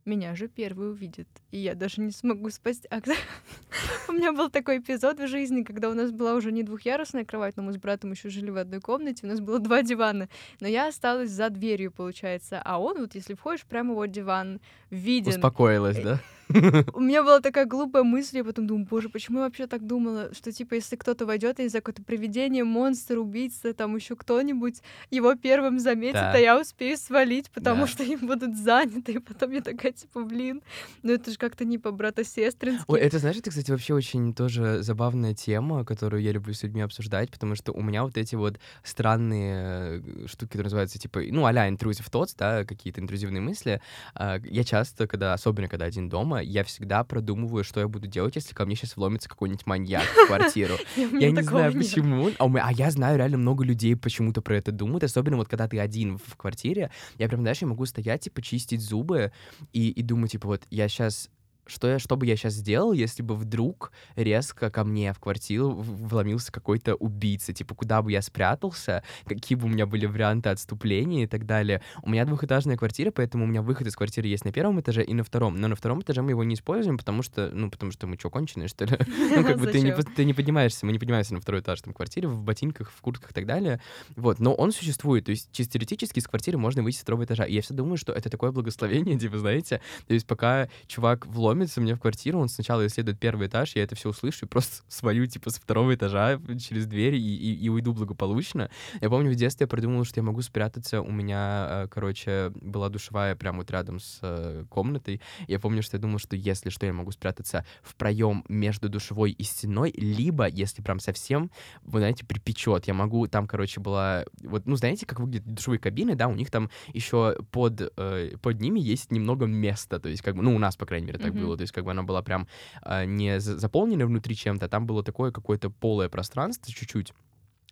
меня же первый увидит, и я даже не смогу спасти. А *laughs* у меня был такой эпизод в жизни, когда у нас была уже не двухъярусная кровать, но мы с братом еще жили в одной комнате, у нас было два дивана, но я осталась за дверью, получается, а он вот, если входишь, прямо вот диван виден. Успокоилась, да? *laughs* У меня была такая глупая мысль, я потом думаю, боже, почему я вообще так думала, что типа если кто-то войдет, я не знаю, какое-то привидение, монстр, убийца, там еще кто-нибудь его первым заметит, да. а я успею свалить, потому да. что им будут заняты, и потом я такая типа, блин, ну это же как-то не по братосестрински. Ой, это знаешь, это, кстати, вообще очень тоже забавная тема, которую я люблю с людьми обсуждать, потому что у меня вот эти вот странные э, штуки, которые называются типа, ну, а-ля intrusive thoughts, да, какие-то интрузивные мысли, а, я часто, когда, особенно когда один дома, я всегда продумываю, что я буду делать, если ко мне сейчас вломится какой-нибудь маньяк *laughs* в квартиру. *laughs* Я не знаю почему, а, а я знаю реально много людей почему-то про это думают, особенно вот когда ты один в квартире, я прям, знаешь, я могу стоять, типа, чистить зубы и, и думать, типа, вот я сейчас что, я, что бы я сейчас сделал, если бы вдруг резко ко мне в квартиру вломился какой-то убийца, типа, куда бы я спрятался, какие бы у меня были варианты отступления и так далее. У меня двухэтажная квартира, поэтому у меня выход из квартиры есть на первом этаже и на втором, но на втором этаже мы его не используем, потому что, ну, потому что мы что, конченые, что ли? *laughs* Ну, как бы ты не, ты не поднимаешься, мы не поднимаемся на второй этаж там квартиры в ботинках, в куртках и так далее. Вот, но он существует, то есть чисто теоретически из квартиры можно выйти с второго этажа. И я все думаю, что это такое благословение, *laughs* типа, знаете, то есть пока чувак вломится ломится мне в квартиру, он сначала исследует первый этаж, я это все услышу и просто *laughs* свалю, типа, со второго этажа через дверь и, и, и уйду благополучно. Я помню, в детстве я придумал, что я могу спрятаться. У меня, э, короче, была душевая прямо вот рядом с э, комнатой. Я помню, что я думал, что если что, я могу спрятаться в проем между душевой и стеной, либо, если прям совсем, вы знаете, припечет, я могу, там, короче, была, вот, ну, знаете, как выглядят душевые кабины, да, у них там еще под, э, под ними есть немного места, то есть, как бы, ну, у нас, по крайней мере, так mm-hmm. было, то есть как бы она была прям э, не заполнена внутри чем-то, а там было такое какое-то полое пространство чуть-чуть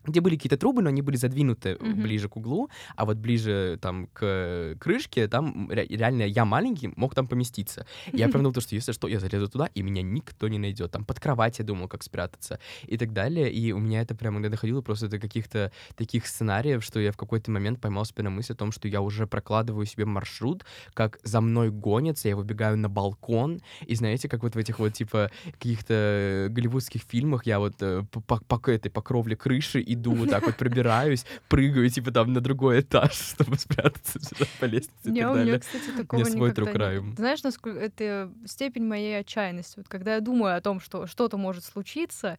где были какие-то трубы, но они были задвинуты mm-hmm. ближе к углу, а вот ближе там к крышке, там реально я маленький мог там поместиться. И я *laughs* прям то, что если что, я залезу туда, и меня никто не найдет. Там под кровать я думал, как спрятаться и так далее. И у меня это прям иногда доходило просто до каких-то таких сценариев, что я в какой-то момент поймал себя на мысль о том, что я уже прокладываю себе маршрут, как за мной гонятся, я выбегаю на балкон, и знаете, как вот в этих вот типа каких-то голливудских фильмах я вот э, по, по, по этой по кровле крыши и иду, вот так вот пробираюсь, прыгаю, типа, там, на другой этаж, *laughs* чтобы спрятаться сюда по лестнице не, и так далее. Меня, кстати, такого Мне свой тру краем. Знаешь, насколько это степень моей отчаянности. Вот когда я думаю о том, что что-то может случиться,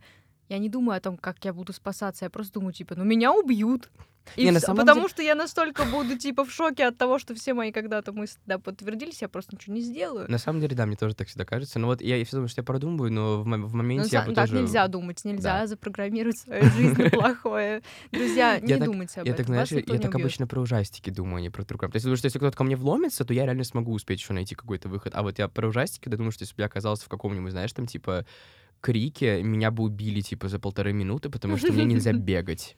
я не думаю о том, как я буду спасаться, я просто думаю, типа, ну меня убьют. И не, вс... потому деле... что я настолько буду типа в шоке от того, что все мои когда-то мысли да, подтвердились, я просто ничего не сделаю. На самом деле, да, мне тоже так всегда кажется. Но вот я, я все думаю, что я продумываю, но в, в моменте ну, я бы так тоже... нельзя думать, нельзя да. запрограммировать свою жизнь *laughs* плохое. Друзья, не думайте об этом. Я так, знаешь, я так обычно про ужастики думаю, а не про true То есть, потому что если кто-то ко мне вломится, то я реально смогу успеть еще найти какой-то выход. А вот я про ужастики, когда думаю, что если бы я оказался в каком-нибудь, знаешь, там, типа, крике, меня бы убили, типа, за полторы минуты, потому что мне нельзя *laughs* бегать.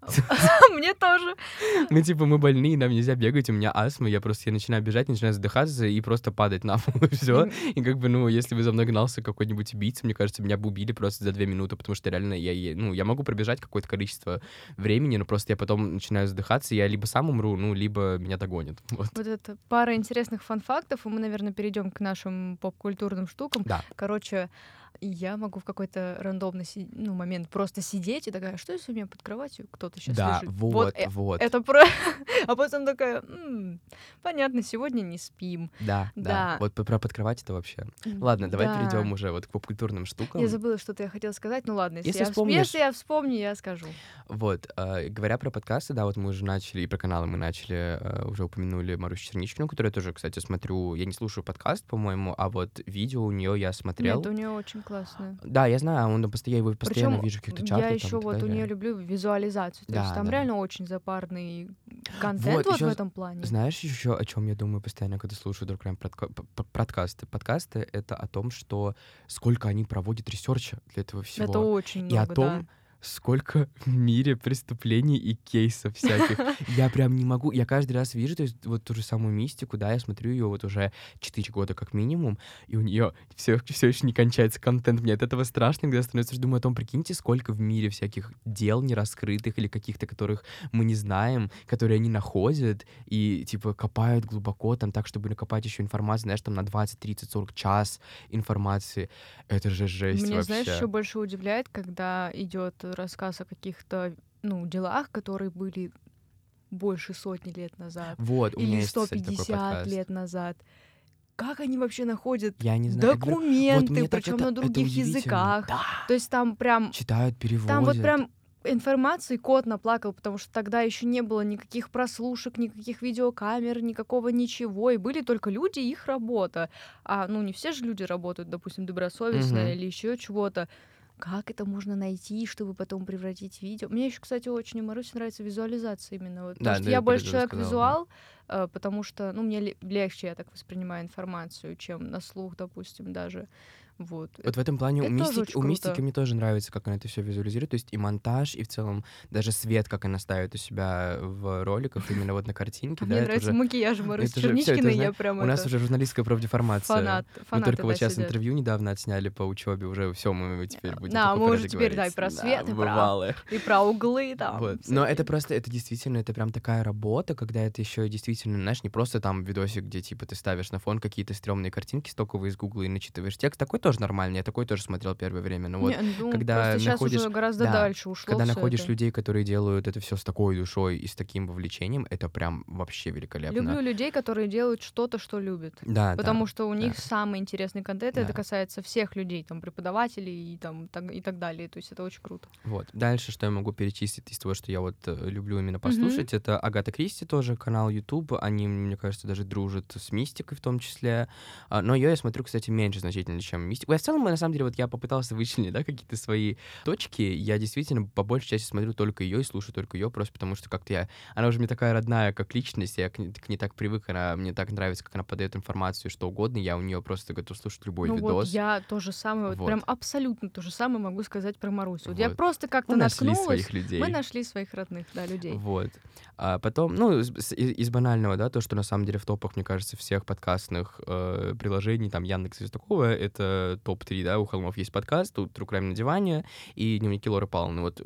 *laughs* Мне тоже. Ну, типа, мы больные, нам нельзя бегать, у меня астма, я просто я начинаю бежать, начинаю задыхаться и просто падать на пол, *laughs* и все. И как бы, ну, если бы за мной гнался какой-нибудь убийца, мне кажется, меня бы убили просто за две минуты, потому что реально я, ну, я могу пробежать какое-то количество времени, но просто я потом начинаю задыхаться, я либо сам умру, ну, либо меня догонят. Вот. Вот это пара интересных фан-фактов, и мы, наверное, перейдем к нашим поп-культурным штукам. Да. Короче, я могу в какой-то рандомный ну, момент просто сидеть и такая, что если у меня под кроватью кто-то сейчас Да, лежит? вот, э- вот. Это про... *laughs* а потом такая, «М, понятно, сегодня не спим. Да, да. Да. Вот про под кровать это вообще. Ладно, давай Да. перейдем уже вот к поп-культурным штукам. Я забыла, что-то я хотела сказать. Ну ладно, если, Если я, всп- вспомнишь. если я вспомню, я скажу. Вот, э, говоря про подкасты, да, вот мы уже начали, и про каналы мы начали, э, уже упомянули Марусю Черничкину, которую я тоже, кстати, смотрю. Я не слушаю подкаст, по-моему, а вот видео у нее я смотрел. Нет, у нее очень классное. Да, я знаю, он постоянно, его постоянно Причем вижу в каких-то чартах. я там еще и так вот у далее. нее люблю визуализацию. То Да, есть там да. реально очень запарный контент Вот, вот, ещё в этом плане. Знаешь еще, о чем я думаю постоянно, когда слушаю true crime подкасты? Подкасты — это о том, что сколько они проводят research а для этого всего. Это очень и много, о том, да. Сколько в мире преступлений и кейсов всяких. *laughs* Я прям не могу. Я каждый раз вижу, то есть вот ту же самую мистику, да, я смотрю ее вот уже 4 года как минимум, и у нее все, все еще не кончается контент. Мне от этого страшно, когда становится, думаю о том, прикиньте, сколько в мире всяких дел нераскрытых или каких-то, которых мы не знаем, которые они находят и, типа, копают глубоко там так, чтобы накопать еще информацию, знаешь, там на 20, 30, 40 час информации. Это же жесть Меня, вообще. знаешь, еще больше удивляет, когда идет рассказ о каких-то ну, делах, которые были больше сотни лет назад. Вот, у меня или есть, кстати, такой 150 подкаст. лет назад. Как они вообще находят Я не знаю. вот документы, так причем на других языках? Да. То есть там прям Читают, переводят. Там вот прям информации кот наплакал, потому что тогда еще не было никаких прослушек, никаких видеокамер, никакого ничего, и были только люди и их работа. А ну не все же люди работают, допустим, добросовестно Мгм. или еще чего-то. Как это можно найти, чтобы потом превратить в видео? Мне еще, кстати, очень у Маруси нравится визуализация именно. Вот, Да, потому да, я я больше тоже человек сказала, визуал, э, потому что, ну, мне ле- легче, я так воспринимаю информацию, чем на слух, допустим, даже. Вот. Вот в этом плане у это тоже мистики, у мистики мне тоже нравится, как она это все визуализирует. То есть и монтаж, и в целом даже свет, как она ставит у себя в роликах, именно вот на картинке. А мне нравится макияж *laughs* это Черничкиной, я прям У нас уже журналистская профдеформация. фанат, Мы только вот сейчас интервью недавно отсняли по учебе, уже все, мы теперь будем Да, мы уже теперь, да, и про свет, и про- углы там. Но это просто, это действительно, это прям такая работа, когда это еще действительно, знаешь, не просто там видосик, где типа ты ставишь на фон какие-то стрёмные картинки стоковые из Гугла и начитываешь текст. Такой тоже нормальный, я такой тоже смотрел первое время. Но вот Не, ну, когда просто сейчас находишь- уже гораздо да, дальше ушло когда находишь это. людей, которые делают это все с такой душой и с таким вовлечением, это прям вообще великолепно. Люблю людей, которые делают что-то, что любят. Да, Потому да. что у них самый интересный контент, и это Да. касается всех людей, там, преподавателей и, там, так, и так далее. То есть это очень круто. Вот. Дальше, что я могу перечислить из того, что я вот э, люблю именно послушать, это Агата Кристи тоже, канал YouTube. Они, мне кажется, даже дружат с Мистикой в том числе. А, Но ее я смотрю, кстати, меньше значительно, чем Мистику. Я в целом, на самом деле, вот я попытался вычленить, да, какие-то свои точки. Я действительно по большей части смотрю только ее и слушаю только ее, просто потому что как-то я... Она уже мне такая родная, как личность, я к ней, к ней так привык, она мне так нравится, как она подает информацию, что угодно. Я у нее просто готов слушать любой ну видос. вот я то же самое, вот, Вот. прям абсолютно то же самое могу сказать про Марусю. Вот. я просто как-то Мы нашли наткнулась. своих людей. Мы нашли своих родных, да, людей. Вот. А потом, ну, из, из- из банального, да, то, что на самом деле в топах, мне кажется, всех подкастных э, приложений, там, Яндекс и такого, это топ-3, да, у Холмов есть подкаст, тут True на диване и дневники Лоры Павловны. Вот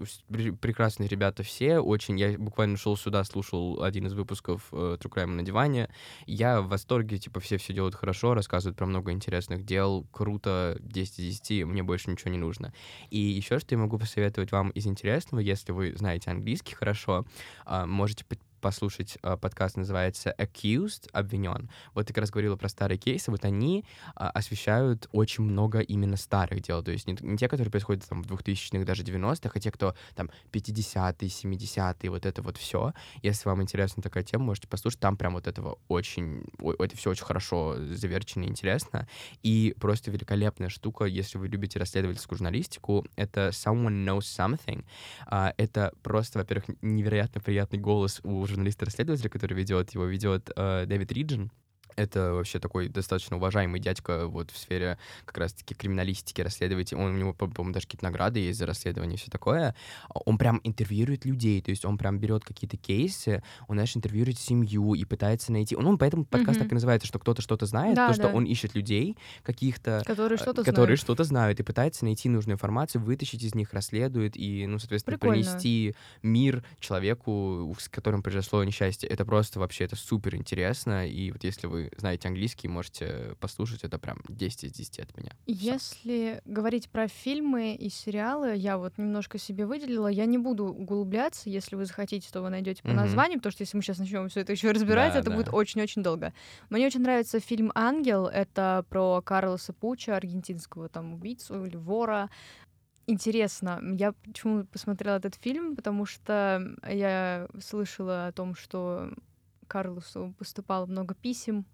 прекрасные ребята все, очень, я буквально шел сюда, слушал один из выпусков э, на диване, я в восторге, типа, все все делают хорошо, рассказывают про много интересных дел, круто, 10 из 10, мне больше ничего не нужно. И еще что я могу посоветовать вам из интересного, если вы знаете английский хорошо, а, можете послушать а, подкаст, называется Accused, обвинен. Вот ты как раз говорила про старые кейсы, вот они а, освещают очень много именно старых дел, то есть не, не те, которые происходят там в 2000-х, даже 90-х, а те, кто там 50-е, 70-е, вот это вот все. Если вам интересна такая тема, можете послушать, там прям вот этого очень, это все очень хорошо заверчено и интересно. И просто великолепная штука, если вы любите расследовательскую журналистику, это Someone Knows Something. А, это просто, во-первых, невероятно приятный голос у журналиста-расследователя, который ведет его, ведет э, Дэвид Риджин. Это вообще такой достаточно уважаемый дядька вот в сфере как раз-таки криминалистики, расследователь. Он, у него, по-моему, даже какие-то награды есть за расследование и все такое. Он прям интервьюирует людей, то есть он прям берет какие-то кейсы, он, знаешь, интервьюирует семью и пытается найти... Ну, поэтому подкаст Мгм. так и называется, что кто-то что-то знает, Да, то, что да. он ищет людей каких-то, Которые э, что-то которые знают. что-то знают, и пытается найти нужную информацию, вытащить из них, расследует и, ну, соответственно, Прикольно. принести мир человеку, с которым произошло несчастье. Это просто вообще, это супер интересно, и вот если вы знаете английский, можете послушать, это прям 10 из 10 от меня. Если говорить про фильмы и сериалы, я вот немножко себе выделила. Я не буду углубляться. Если вы захотите, то вы найдете по Мгм. названию, потому что если мы сейчас начнем все это еще разбирать, Да, это да. будет очень-очень долго. Мне очень нравится фильм Ангел. Это про Карлоса Пуча, аргентинского там убийцу или вора. Интересно, я почему посмотрела этот фильм, потому что я слышала о том, что Карлосу поступало много писем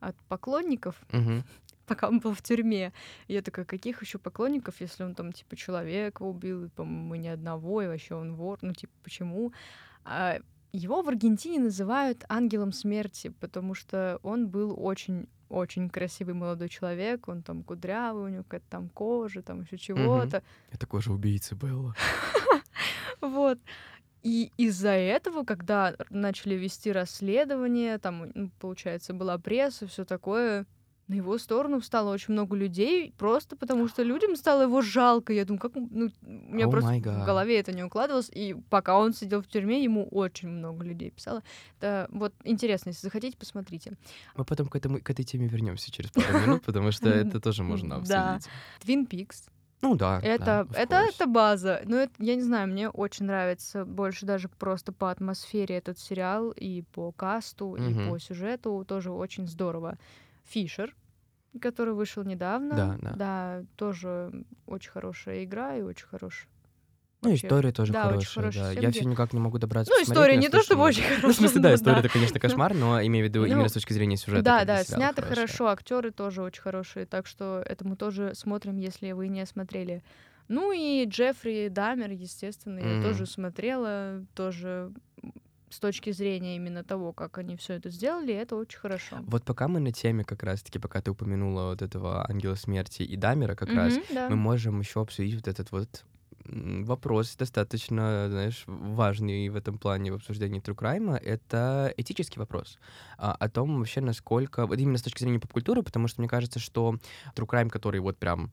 от поклонников, Мгм. *laughs* пока он был в тюрьме. Я такая, каких еще поклонников, если он там, типа, человека убил, по-моему, ни одного, и вообще он вор, ну, типа, почему? А его в Аргентине называют ангелом смерти, потому что он был очень очень красивый молодой человек, он там кудрявый, у него какая-то там кожа, там еще чего-то. Я такой же убийца был. *laughs* Вот. И из-за этого, когда начали вести расследование, там, ну, получается, была пресса, все такое, на его сторону встало очень много людей, просто потому что людям стало его жалко. Я думаю, как... Ну, у меня Oh просто в голове это не укладывалось. И пока он сидел в тюрьме, ему очень много людей писало. Это вот интересно, если захотите, посмотрите. Мы потом к, этому, к этой теме вернемся через пару минут, потому что *laughs* это тоже можно Да. обсудить. Твин Пикс. Ну да. Это, да, это, это база. Ну, это, я не знаю, мне очень нравится больше даже просто по атмосфере этот сериал и по касту, и Мгм. по сюжету тоже очень здорово. Фишер, который вышел недавно. Да, да. Да, тоже очень хорошая игра и очень хороший. Ну, вообще- история тоже да, хорошая, хорошие да. Я съемки. все никак не могу добраться Ну, история не то чтобы слышал- очень Ну, в смысле, да, хорошая, история это, конечно, *laughs* кошмар, но имею в виду Ну, именно с точки зрения сюжета. Да, да, снято хорошо, актеры тоже очень хорошие, так что это мы тоже смотрим, если вы не смотрели. Ну и Джеффри Дамер, естественно, я тоже смотрела, тоже с точки зрения именно того, как они все это сделали, это очень хорошо. Вот пока мы на теме как раз-таки, пока ты упомянула вот этого Ангела Смерти и Дамера как раз, Мгм, да. мы можем еще обсудить вот этот вот вопрос достаточно, знаешь, важный в этом плане в обсуждении True Crime, это этический вопрос а, о том вообще, насколько, вот именно с точки зрения поп-культуры, потому что мне кажется, что True Crime, который вот прям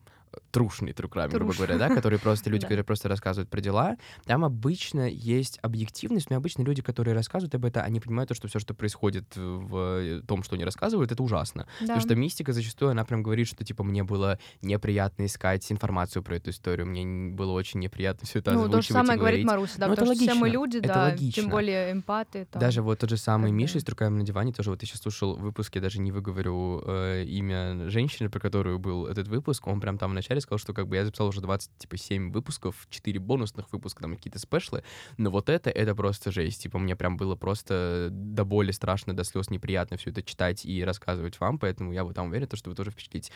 трушный True Crime, грубо Труш. говоря, да, который просто *laughs* люди, Да. которые просто рассказывают про дела, там обычно есть объективность, но обычно люди, которые рассказывают об этом, они понимают то, что все, что происходит в том, что они рассказывают, это ужасно. Да. Потому что мистика зачастую, она прям говорит, что, типа, мне было неприятно искать информацию про эту историю, мне было очень неприятно все это ну, то же самое говорит. Маруся, да, Ну, это потому что все мы люди, это да, логично. тем более эмпаты. там. Даже вот тот же самый Миша из «Трукаем на диване», тоже вот я сейчас слушал выпуск, я даже не выговорю э, имя женщины, про которую был этот выпуск, он прям там вначале сказал, что как бы я записал уже 27 выпусков, 4 бонусных выпуска, там какие-то спешлы, но вот это, это просто жесть, типа мне прям было просто до боли страшно, до слез неприятно все это читать и рассказывать вам, поэтому я вот там уверен, то, что вы тоже впечатлитесь.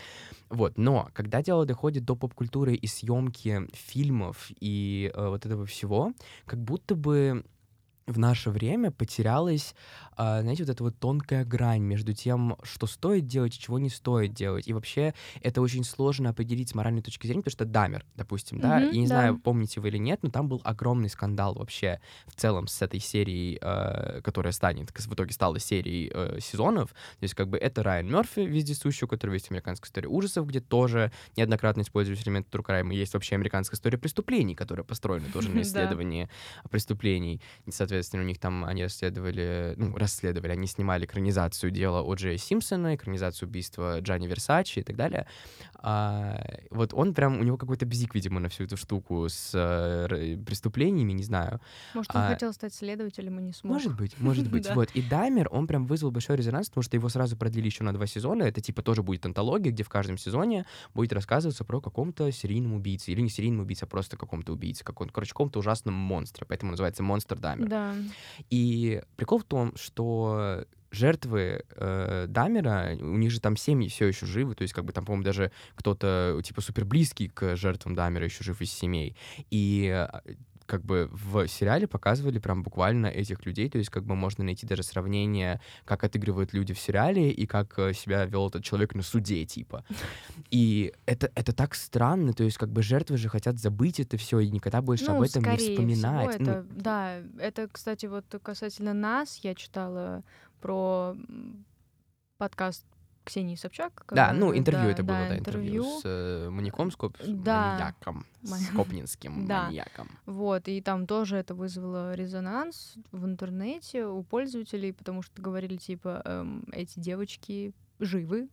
Вот, но когда дело доходит до поп-культуры и съемки фильмов и э, вот этого всего, как будто бы в наше время потерялась, а, знаете, вот эта вот тонкая грань между тем, что стоит делать и чего не стоит делать. И вообще это очень сложно определить с моральной точки зрения, потому что Дамер, допустим, да, Мгм, я не да. знаю, помните вы или нет, но там был огромный скандал вообще в целом с этой серией, э, которая станет, в итоге стала серией э, сезонов. То есть как бы это Райан Мерфи, вездесущий, у которого есть американская история ужасов, где тоже неоднократно используются элементы True Crime. И есть вообще американская история преступлений, которая построена тоже на *laughs* Да. исследовании преступлений. И, соответственно, у них там они расследовали, ну, расследовали, они снимали экранизацию дела о Джея Симпсона, экранизацию убийства Джанни Версачи и так далее. А, вот он прям, у него какой-то бзик, видимо, на всю эту штуку с э, преступлениями, не знаю. Может, он а- хотел стать следователем и не смог. Может быть, может *laughs* быть. Вот. И Даймер, он прям вызвал большой резонанс, потому что его сразу продлили еще на два сезона. Это типа тоже будет антология, где в каждом сезоне будет рассказываться про каком-то серийном убийце. Или не серийном убийце, а просто каком-то убийце. Каком короче, каком-то ужасном монстре. Поэтому называется Монстр Даймер. Да. И прикол в том, что жертвы э, Дамера, у них же там семьи все еще живы, то есть как бы там, по-моему, даже кто-то типа супер близкий к жертвам Дамера еще жив из семей. И э, как бы в сериале показывали прям буквально этих людей, то есть как бы можно найти даже сравнение, как отыгрывают люди в сериале и как э, себя вел этот человек на суде, типа. *laughs* И это, это так странно, то есть как бы жертвы же хотят забыть это все и никогда больше ну, об этом не вспоминать. Всего это, ну, да, это, кстати, вот касательно нас, я читала про подкаст Ксении Собчак. Да, ну интервью да, это было, да, интервью, интервью с э, маньяком, скоп, да. маньяком, скопнинским *laughs* да. маньяком. Вот, и там тоже это вызвало резонанс в интернете у пользователей, потому что говорили, типа, эм, эти девочки живы,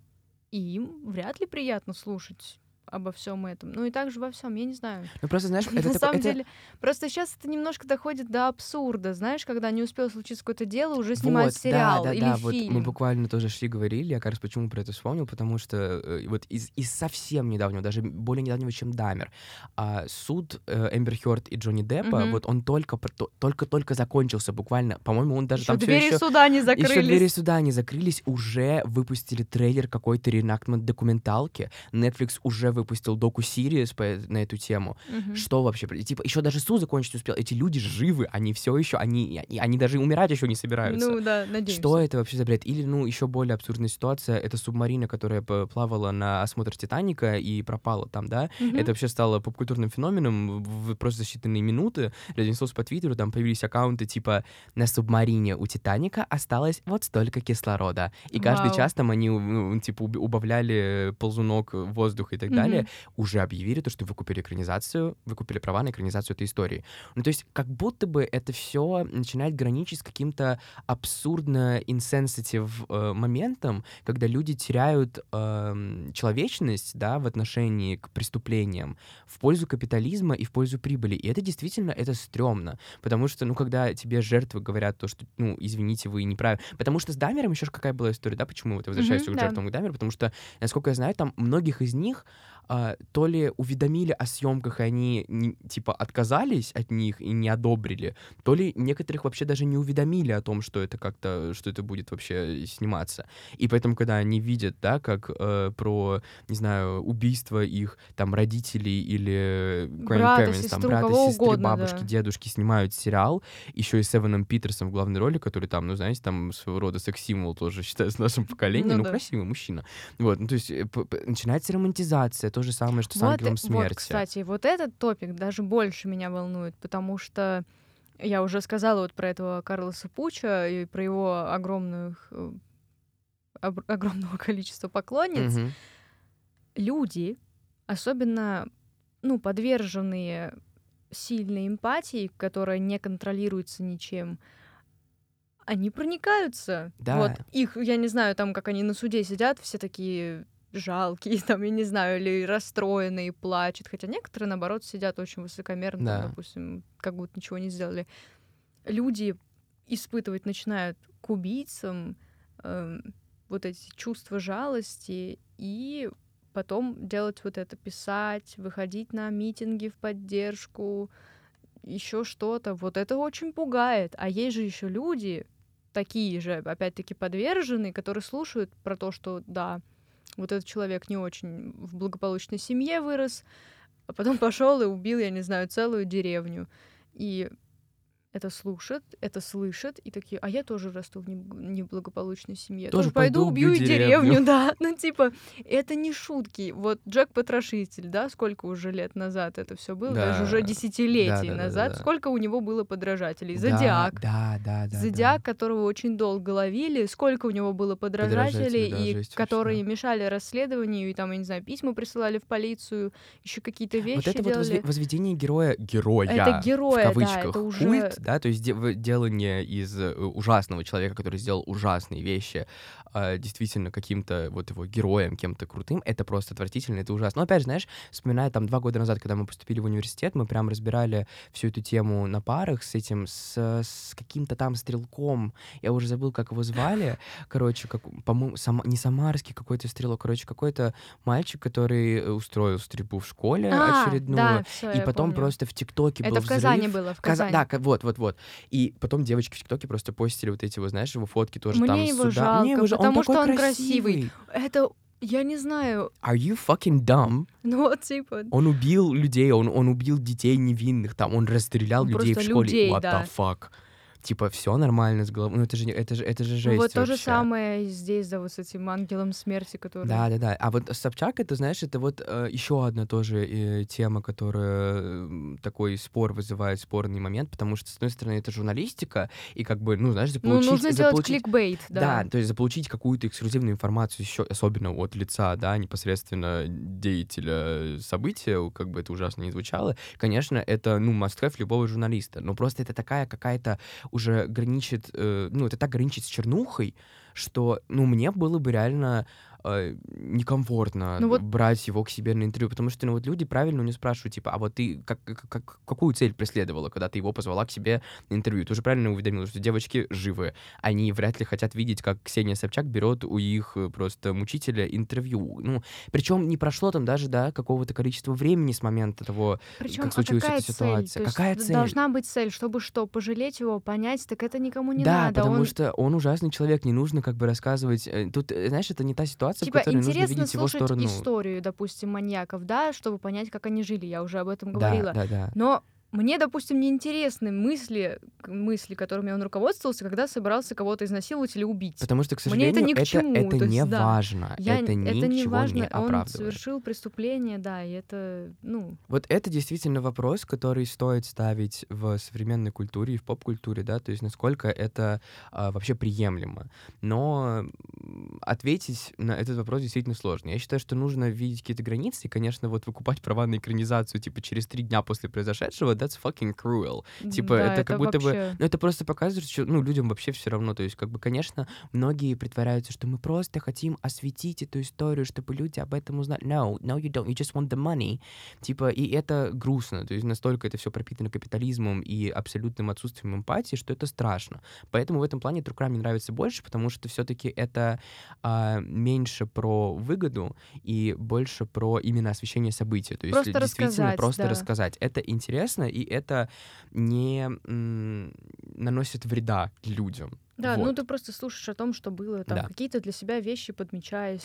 и им вряд ли приятно слушать обо всем этом. Ну и также во всем, я не знаю. Ну просто знаешь, *laughs* это на самом это... деле, просто сейчас это немножко доходит до абсурда, знаешь, когда не успел случиться какое-то дело, уже снимают вот, сериал да, да, или да, фильм. Вот мы буквально тоже шли говорили, я как раз почему про это вспомнил, потому что э, вот из, из совсем недавнего, даже более недавнего, чем Дамер, э, суд э, Эмбер Хёрд и Джонни Деппа, mm-hmm. вот он только только только закончился буквально, по-моему, он даже еще там двери еще, суда не закрылись. Еще двери суда не закрылись, уже выпустили трейлер какой-то ренактмент документалки, Netflix уже выпустил доку Сириус по, на эту тему. Мгм. Что вообще? Типа, еще даже суд закончить успел. Эти люди живы, они все еще, они, они, даже умирать еще не собираются. Ну да, надеемся. Что это вообще за бред? Или, ну, еще более абсурдная ситуация, это субмарина, которая плавала на осмотр Титаника и пропала там, да? Мгм. Это вообще стало попкультурным феноменом в просто считанные минуты. Разнеслось по Твиттеру, там появились аккаунты типа «На субмарине у Титаника осталось вот столько кислорода». И каждый Вау. час там они, ну, типа, уб- убавляли ползунок воздуха и так Мгм. далее. Уже объявили то, что выкупили экранизацию, выкупили права на экранизацию этой истории. Ну, то есть как будто бы это все начинает граничить с каким-то абсурдно инсенситив э, моментом, когда люди теряют эм, человечность, да, в отношении к преступлениям в пользу капитализма и в пользу прибыли. И это действительно, это стрёмно. Потому что, ну, когда тебе жертвы говорят то, что, ну, извините, вы неправильно. Потому что с Дамером еще какая была история, да, почему вот я возвращаюсь Мгм, к да. жертвам к Дамеру, потому что, насколько я знаю, там многих из них а, то ли уведомили о съемках, и они не- типа отказались от них и не одобрили, то ли некоторых вообще даже не уведомили о том, что это как-то, что это будет вообще сниматься. И поэтому, когда они видят, да, как э, про, не знаю, убийство их там родителей или Брата, grandparents, там сестру, брата, сестры, угодно, бабушки, да. дедушки снимают сериал, еще и с Эваном Питерсом в главной роли, который там, ну, знаете, там своего рода секс-символ тоже *laughs* считается в нашем поколении, Ну ну, да. красивый мужчина. Вот, ну, то есть э, начинается романтизация, то же самое, что с Вот, ангелом э, смерти. Вот, кстати, вот этот топик даже больше меня волнует, потому что я уже сказала вот про этого Карлоса Пуча и про его огромную э, об- *laughs* огромного количества поклонниц. Мгм. Люди, особенно ну, подверженные сильной эмпатии, которая не контролируется ничем, они проникаются. Да. Вот их, я не знаю, там, как они на суде сидят, все такие жалкие, *laughs* там, я не знаю, или расстроенные, плачут. Хотя некоторые, наоборот, сидят очень высокомерно, там, Да. допустим, как будто ничего не сделали. Люди испытывать начинают к убийцам эм, вот эти чувства жалости и потом делать вот это, писать, выходить на митинги в поддержку, еще что-то. Вот это очень пугает. А есть же еще люди, такие же, опять-таки, подверженные, которые слушают про то, что да, вот этот человек не очень в благополучной семье вырос, а потом *laughs* пошел и убил, я не знаю, целую деревню. И это слушают, это слышат, и такие, а я тоже расту в неб- неблагополучной семье. Тоже пойду, пойду убью и деревню, деревню. *laughs* да. Ну, типа, это не шутки. Вот Джек Потрошитель, да, сколько уже лет назад это все было, даже Да. уже десятилетий Да-да-да-да-да. назад, сколько у него было подражателей. Да, Зодиак. Да, да, да. Зодиак, которого очень долго ловили, сколько у него было подражателей, да, и жесть которые вообще. мешали расследованию, и там, я не знаю, письма присылали в полицию, еще какие-то Да. вещи Вот это вот делали. возве- возведение героя, героя, Это героя, да, в кавычках, это уже- культ, да, то есть де- делание из э, ужасного человека, который сделал ужасные вещи, а, действительно каким-то вот его героем, кем-то крутым, это просто отвратительно, это ужасно. Но опять же, знаешь, вспоминая там два года назад, когда мы поступили в университет, мы прям разбирали всю эту тему на парах с этим, с, с каким-то там стрелком, я уже забыл, как его звали, короче, как, по-моему, сама- не самарский какой-то стрелок, короче, какой-то мальчик, который э, устроил стрельбу в школе А, очередную, да, всё, и потом помню. просто в ТикТоке был Это в Казани взрыв. было, в Каза- Казани. Да, ка- вот, вот, вот. И потом девочки в ТикТоке просто постили вот эти вот, знаешь, его фотки тоже Мне там его суда. жалко, Мне его жал- потому такой что он красивый. Это Я не знаю. Are you fucking dumb? Ну вот, типа... Он убил людей, он, он убил детей невинных, там, он расстрелял людей в школе. людей, What да. the fuck? Типа, все нормально с головой. Ну, это же, это же, это же Ну, жесть вот то же вообще. самое здесь, да, вот с этим ангелом смерти, который... Да, да, да. А вот Собчак, это, знаешь, это вот еще одна тоже э, тема, которая такой спор вызывает, спорный момент, потому что, с одной стороны, это журналистика, и как бы, ну, знаешь, Ну, заполучить... нужно делать заполучить- кликбейт, да. Да, то есть заполучить какую-то эксклюзивную информацию, еще особенно от лица, да, непосредственно деятеля события, как бы это ужасно не звучало, конечно, это, ну, must любого журналиста. Но просто это такая какая-то уже граничит, э, ну, это так граничит с чернухой, что, ну, мне было бы реально э, некомфортно Ну вот- брать его к себе на интервью, потому что, ну, вот люди правильно у него спрашивают, типа, а вот ты как, как- как- какую цель преследовала, когда ты его позвала к себе на интервью? Ты уже правильно уведомила, что девочки живы, они вряд ли хотят видеть, как Ксения Собчак берет у их э, просто мучителя интервью. Ну, причем не прошло там даже, да, какого-то количества времени с момента того, Причем, как а случилась какая эта цель? ситуация. Есть Какая цель? Должна быть цель, чтобы что, пожалеть его, понять, так это никому не да, надо. потому Он- что он ужасный человек, не нужно как бы рассказывать. э, Тут, э, знаешь, это не та ситуация, Типа, в которой нужно интересно видеть его слушать сторону. историю, допустим, маньяков, да, чтобы понять, как они жили. Я уже об этом Да, говорила. да, да. Но мне, допустим, не интересны мысли, мысли, которыми он руководствовался, когда собирался кого-то изнасиловать или убить. Потому что, к Мне сожалению, это ни к чему, это то есть, не да. важно. Я- это ничего это не важно, не он оправдывает. совершил преступление, да, и это, ну, Вот это действительно вопрос, который стоит ставить в современной культуре и в поп-культуре, да, то есть насколько это а, вообще приемлемо. Но ответить на этот вопрос действительно сложно. Я считаю, что нужно видеть какие-то границы, и, конечно, вот выкупать права на экранизацию, типа, через три дня после произошедшего, that's fucking cruel. Типа, да, это как будто бы вообще- Ну, это просто показывает, что, ну, людям вообще все равно. То есть, как бы, конечно, многие притворяются, что мы просто хотим осветить эту историю, чтобы люди об этом узнали. No, no, you don't. You just want the money. Типа, и это грустно. То есть, настолько это все пропитано капитализмом и абсолютным отсутствием эмпатии, что это страшно. Поэтому в этом плане True Crime мне нравится больше, потому что все-таки это а, меньше про выгоду и больше про именно освещение события. То есть, Просто действительно рассказать, просто да. рассказать. Это интересно, и это не наносит вреда людям. Да, ну Вот. ты просто слушаешь о том, что было, там Да. какие-то для себя вещи подмечаешь,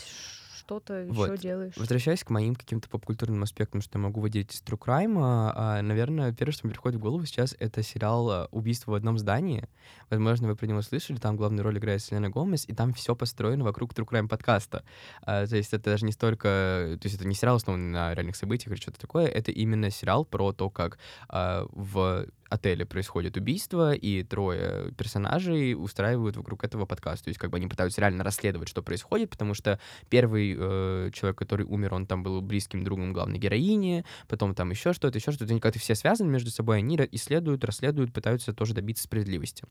что-то еще Вот. делаешь. Возвращаясь к моим каким-то попкультурным аспектам, что я могу выделить из True Crime, а, наверное, первое, что мне приходит в голову сейчас, это сериал а, «Убийство в одном здании». Возможно, вы про него слышали, там главную роль играет Селена Гомес, и там все построено вокруг True Crime подкаста. А, то есть это даже не столько... То есть это не сериал, основанный на реальных событиях или что-то такое, это именно сериал про то, как а, в отеле происходит убийство, и трое персонажей устраивают вокруг этого подкаст. То есть как бы они пытаются реально расследовать, что происходит, потому что первый э, человек, который умер, он там был близким другом главной героини, потом там еще что-то, еще что-то. Они как-то все связаны между собой, они исследуют, расследуют, пытаются тоже добиться справедливости.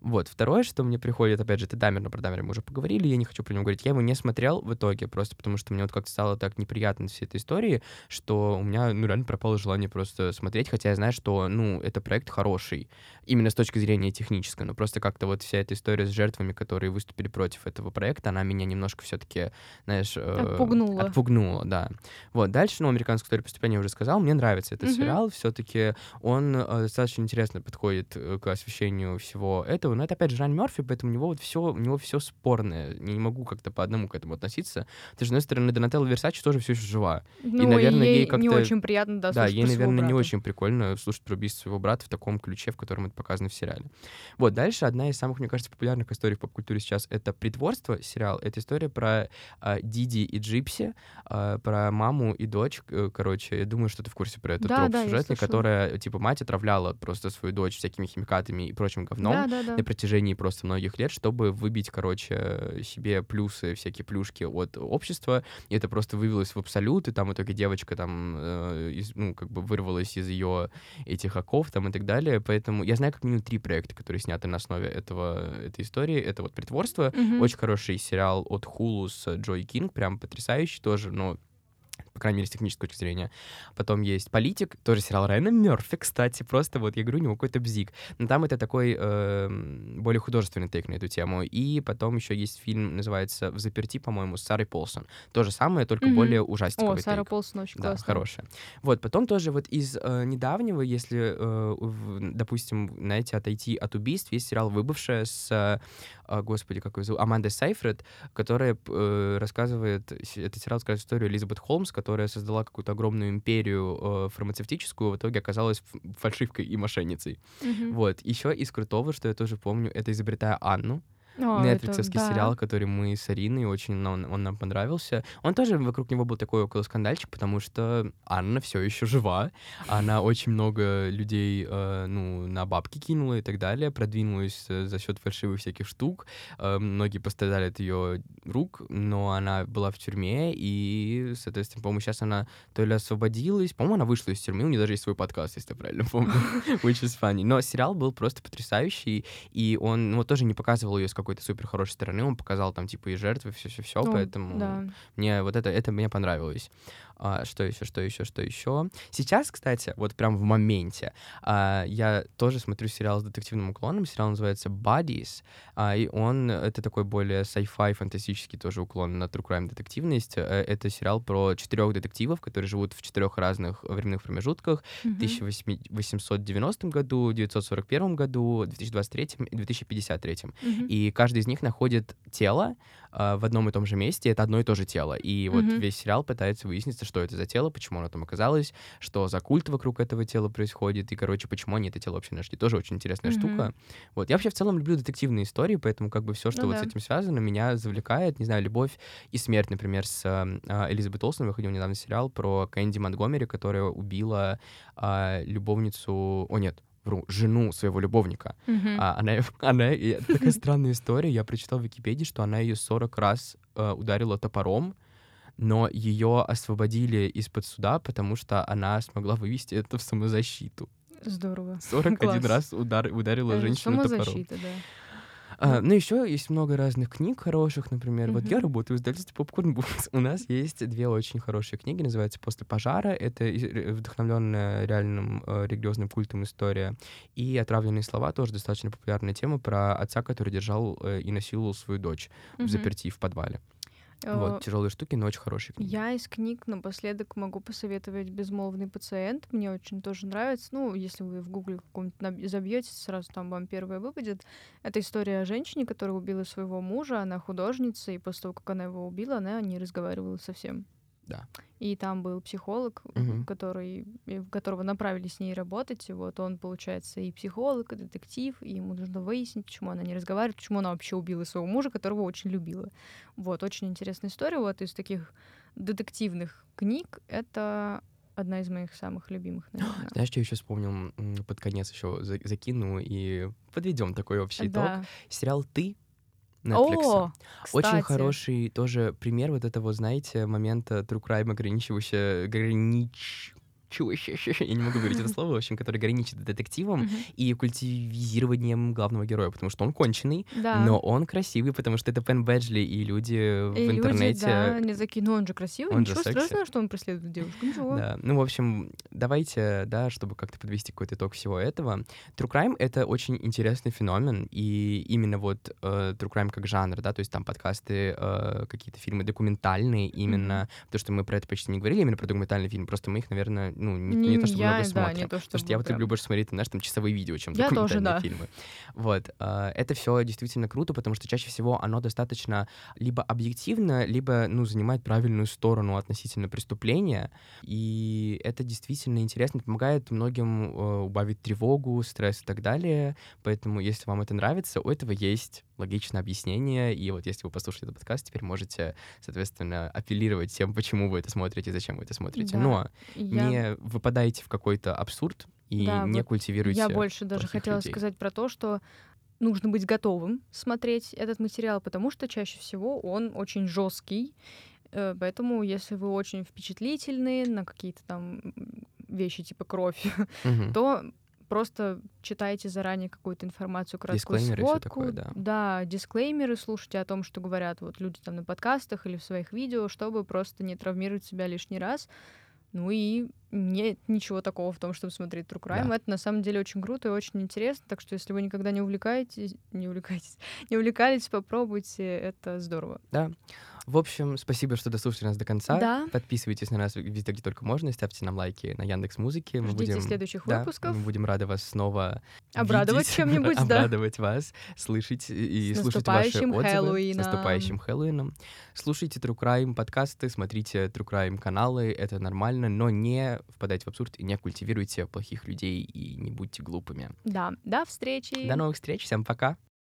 Вот. Второе, что мне приходит, опять же, это Дамер, но про Дамера мы уже поговорили, я не хочу про него говорить. Я его не смотрел в итоге, просто потому что мне вот как-то стало так неприятно всей этой истории, что у меня, ну, реально пропало желание просто смотреть, хотя я знаю, что, ну, это проект хороший, именно с точки зрения технической, но просто как-то вот вся эта история с жертвами, которые выступили против этого проекта, она меня немножко все-таки, знаешь... э, Отпугнула. Отпугнула, да. Вот, дальше, ну, «Американская история преступления» я уже сказал, мне нравится этот Мгм. сериал, все-таки он э, достаточно интересно подходит э, к освещению всего этого, но это, опять же, Ран Мерфи, поэтому у него вот все, у него все спорное, я не могу как-то по одному к этому относиться. Ты же, с одной стороны, Донателла Версачи тоже все еще жива. Ну, наверное, ей ей не как-то- очень приятно, да, Да, ей, наверное, не очень прикольно слушать про убийство своего брата в таком ключе, в котором это показано в сериале. Вот, дальше одна из самых, мне кажется, популярных историй в поп-культуре сейчас — это «Притворство» сериал. Это история про а, Диди и Джипси, а, про маму и дочь, э, короче. Я думаю, что ты в курсе про этот Да, троп да, сюжетный, которая, типа, мать отравляла просто свою дочь всякими химикатами и прочим говном Да, да, да. на протяжении просто многих лет, чтобы выбить, короче, себе плюсы, всякие плюшки от общества. И это просто вывелось в абсолют, и там в итоге девочка там, э, из- ну, как бы вырвалась из ее этих оков там и так далее. Поэтому я знаю как минимум три проекта, которые сняты на основе этого, этой истории. Это вот «Притворство», Мгм. очень хороший сериал от Hulu с Джой Кинг, прям потрясающий тоже, но по крайней мере, с технической точки зрения. Потом есть «Политик», тоже сериал Райана Мерфи, кстати, просто вот я говорю, у него какой-то бзик. Но там это такой эм, более художественный тейк на эту тему. И потом еще есть фильм, называется «В заперти», по-моему, с Сарой Полсон. То же самое, только Мгм. более О, ужастиковый Сара тейк. Полсон очень Да, классная. хорошая. Вот, потом тоже вот из э, недавнего, если, э, в- допустим, знаете, отойти от убийств, есть сериал «Выбывшая» с а, господи, как ее зовут, Аманда Сайфред, которая э, рассказывает, этот сериал рассказывает историю Элизабет Холмс, которая создала какую-то огромную империю э, фармацевтическую, в итоге оказалась фальшивкой и мошенницей. Mm-hmm. Вот. Еще из крутого, что я тоже помню, это «Изобретая Анну», Нетфликсовский да. сериал, который мы с Ариной, очень он, он нам понравился. Он тоже, вокруг него был такой около скандальчик, потому что Анна все еще жива. Она очень много людей, э, ну, на бабки кинула и так далее, продвинулась э, за счет фальшивых всяких штук. Э, многие пострадали от ее рук, но она была в тюрьме, и, соответственно, по-моему, сейчас она то ли освободилась, по-моему, она вышла из тюрьмы, у нее даже есть свой подкаст, если я правильно помню, *laughs* which is funny. Но сериал был просто потрясающий, и он, ну, тоже не показывал ее с какой-то супер хорошей стороны, он показал там типа и жертвы, все-все-все, ну, поэтому да. мне вот это, это мне понравилось. А, что еще, что еще, что еще? Сейчас, кстати, вот прям в моменте, а, я тоже смотрю сериал с детективным уклоном. Сериал называется Bodies, а, и он это такой более sci-fi, фантастический тоже уклон на true crime детективность. Э, это сериал про четырех детективов, которые живут в четырех разных временных промежутках: mm-hmm. 1890 году, 1941 году, 2023 и 2053. Mm-hmm. И каждый из них находит тело э, в одном и том же месте. Это одно и то же тело. И mm-hmm. вот весь сериал пытается выяснить, что это за тело, почему оно там оказалось, что за культ вокруг этого тела происходит, и, короче, почему они это тело вообще нашли. Тоже очень интересная mm-hmm. штука. Вот. Я вообще в целом люблю детективные истории, поэтому как бы все, что ну, вот да. с этим связано, меня завлекает. Не знаю, «Любовь и смерть», например, с э, Элизабет Олсен выходил недавно сериал про Кэнди Монтгомери, которая убила э, любовницу... О, нет, вру, жену своего любовника. Mm-hmm. А, она, *laughs* она, такая странная история, я прочитал в Википедии, что она ее 40 раз э, ударила топором, но ее освободили из-под суда, потому что она смогла вывести это в самозащиту. Здорово. 41 раз удар, ударила это женщину топором. да. А, ну, еще есть много разных книг хороших, например. Mm-hmm. Вот я работаю в издательстве Popcorn Books. У нас есть две очень хорошие книги, называются «После пожара». Это вдохновленная реальным э, религиозным культом история. И «Отравленные слова» тоже достаточно популярная тема про отца, который держал э, и насиловал свою дочь mm-hmm. в заперти в подвале. Вот, э, тяжелые штуки, но очень хорошие книги. Я из книг напоследок могу посоветовать «Безмолвный пациент». Мне очень тоже нравится. Ну, если вы в гугле каком-нибудь забьете, сразу там вам первое выпадет. Это история о женщине, которая убила своего мужа. Она художница, и после того, как она его убила, она не разговаривала совсем. Да. И там был психолог, угу. который, которого направили с ней работать. Вот он, получается, и психолог, и детектив, и ему нужно выяснить, почему она не разговаривает, почему она вообще убила своего мужа, которого очень любила. Вот, очень интересная история. Вот из таких детективных книг это одна из моих самых любимых, *gasps* наверное. Знаешь, что я еще вспомнил под конец еще закину и подведем такой общий да. итог. Сериал Ты Netflix. О, Очень хороший тоже пример вот этого, знаете, момента true crime ограничивающего, огранич *laughs* я не могу говорить это слово, в общем, который граничит детективом и культивизированием главного героя, потому что он конченый, но он красивый, потому что это Пен Бэджли, и люди в интернете... да, не такие, ну он же красивый, он ничего страшного, что он преследует девушку, ничего. Да, ну, в общем, давайте, да, чтобы как-то подвести какой-то итог всего этого. True Crime — это очень интересный феномен, и именно вот э, True Crime как жанр, да, то есть там подкасты, э, какие-то фильмы документальные именно, потому что мы про это почти не говорили, именно про документальные фильмы, просто мы их, наверное, ну, не, не, не то, чтобы я, много смотрим. Да, не то, чтобы Потому что я вот прям... люблю больше смотреть, знаешь, там часовые видео, чем я документальные тоже, да. фильмы. Вот. Э, это все действительно круто, потому что чаще всего оно достаточно либо объективно, либо, ну, занимает правильную сторону относительно преступления. И это действительно интересно, помогает многим э, убавить тревогу, стресс и так далее. Поэтому, если вам это нравится, у этого есть логичное объяснение. И вот если вы послушали этот подкаст, теперь можете, соответственно, апеллировать тем, почему вы это смотрите, зачем вы это смотрите. Да, Но я... не выпадаете в какой-то абсурд и да, не вот культивируйте. Я больше даже хотела людей. сказать про то, что нужно быть готовым смотреть этот материал, потому что чаще всего он очень жесткий. Э, поэтому, если вы очень впечатлительны на какие-то там вещи типа кровь, *laughs* угу. то просто читайте заранее какую-то информацию, краткую дисклеймеры сводку. Такое, да. да, дисклеймеры слушайте о том, что говорят вот люди там на подкастах или в своих видео, чтобы просто не травмировать себя лишний раз. Ну и нет ничего такого в том, чтобы смотреть True Crime. Да. Это на самом деле очень круто и очень интересно. Так что если вы никогда не увлекаетесь, не увлекаетесь, *laughs* не увлекались, попробуйте, это здорово. Да. В общем, спасибо, что дослушали нас до конца. Да. Подписывайтесь на нас везде, где только можно, ставьте нам лайки на Яндекс Музыке. Мы Ждите будем следующих да, выпусков. Мы будем рады вас снова Обрадовать видеть, чем-нибудь, да. обрадовать вас, слышать и С слушать ваши отзывы. С Хэллоуином. наступающим Хэллоуином. Слушайте True Crime подкасты, смотрите True Crime каналы, это нормально, но не впадайте в абсурд и не культивируйте плохих людей и не будьте глупыми. Да, до встречи. До новых встреч, всем пока!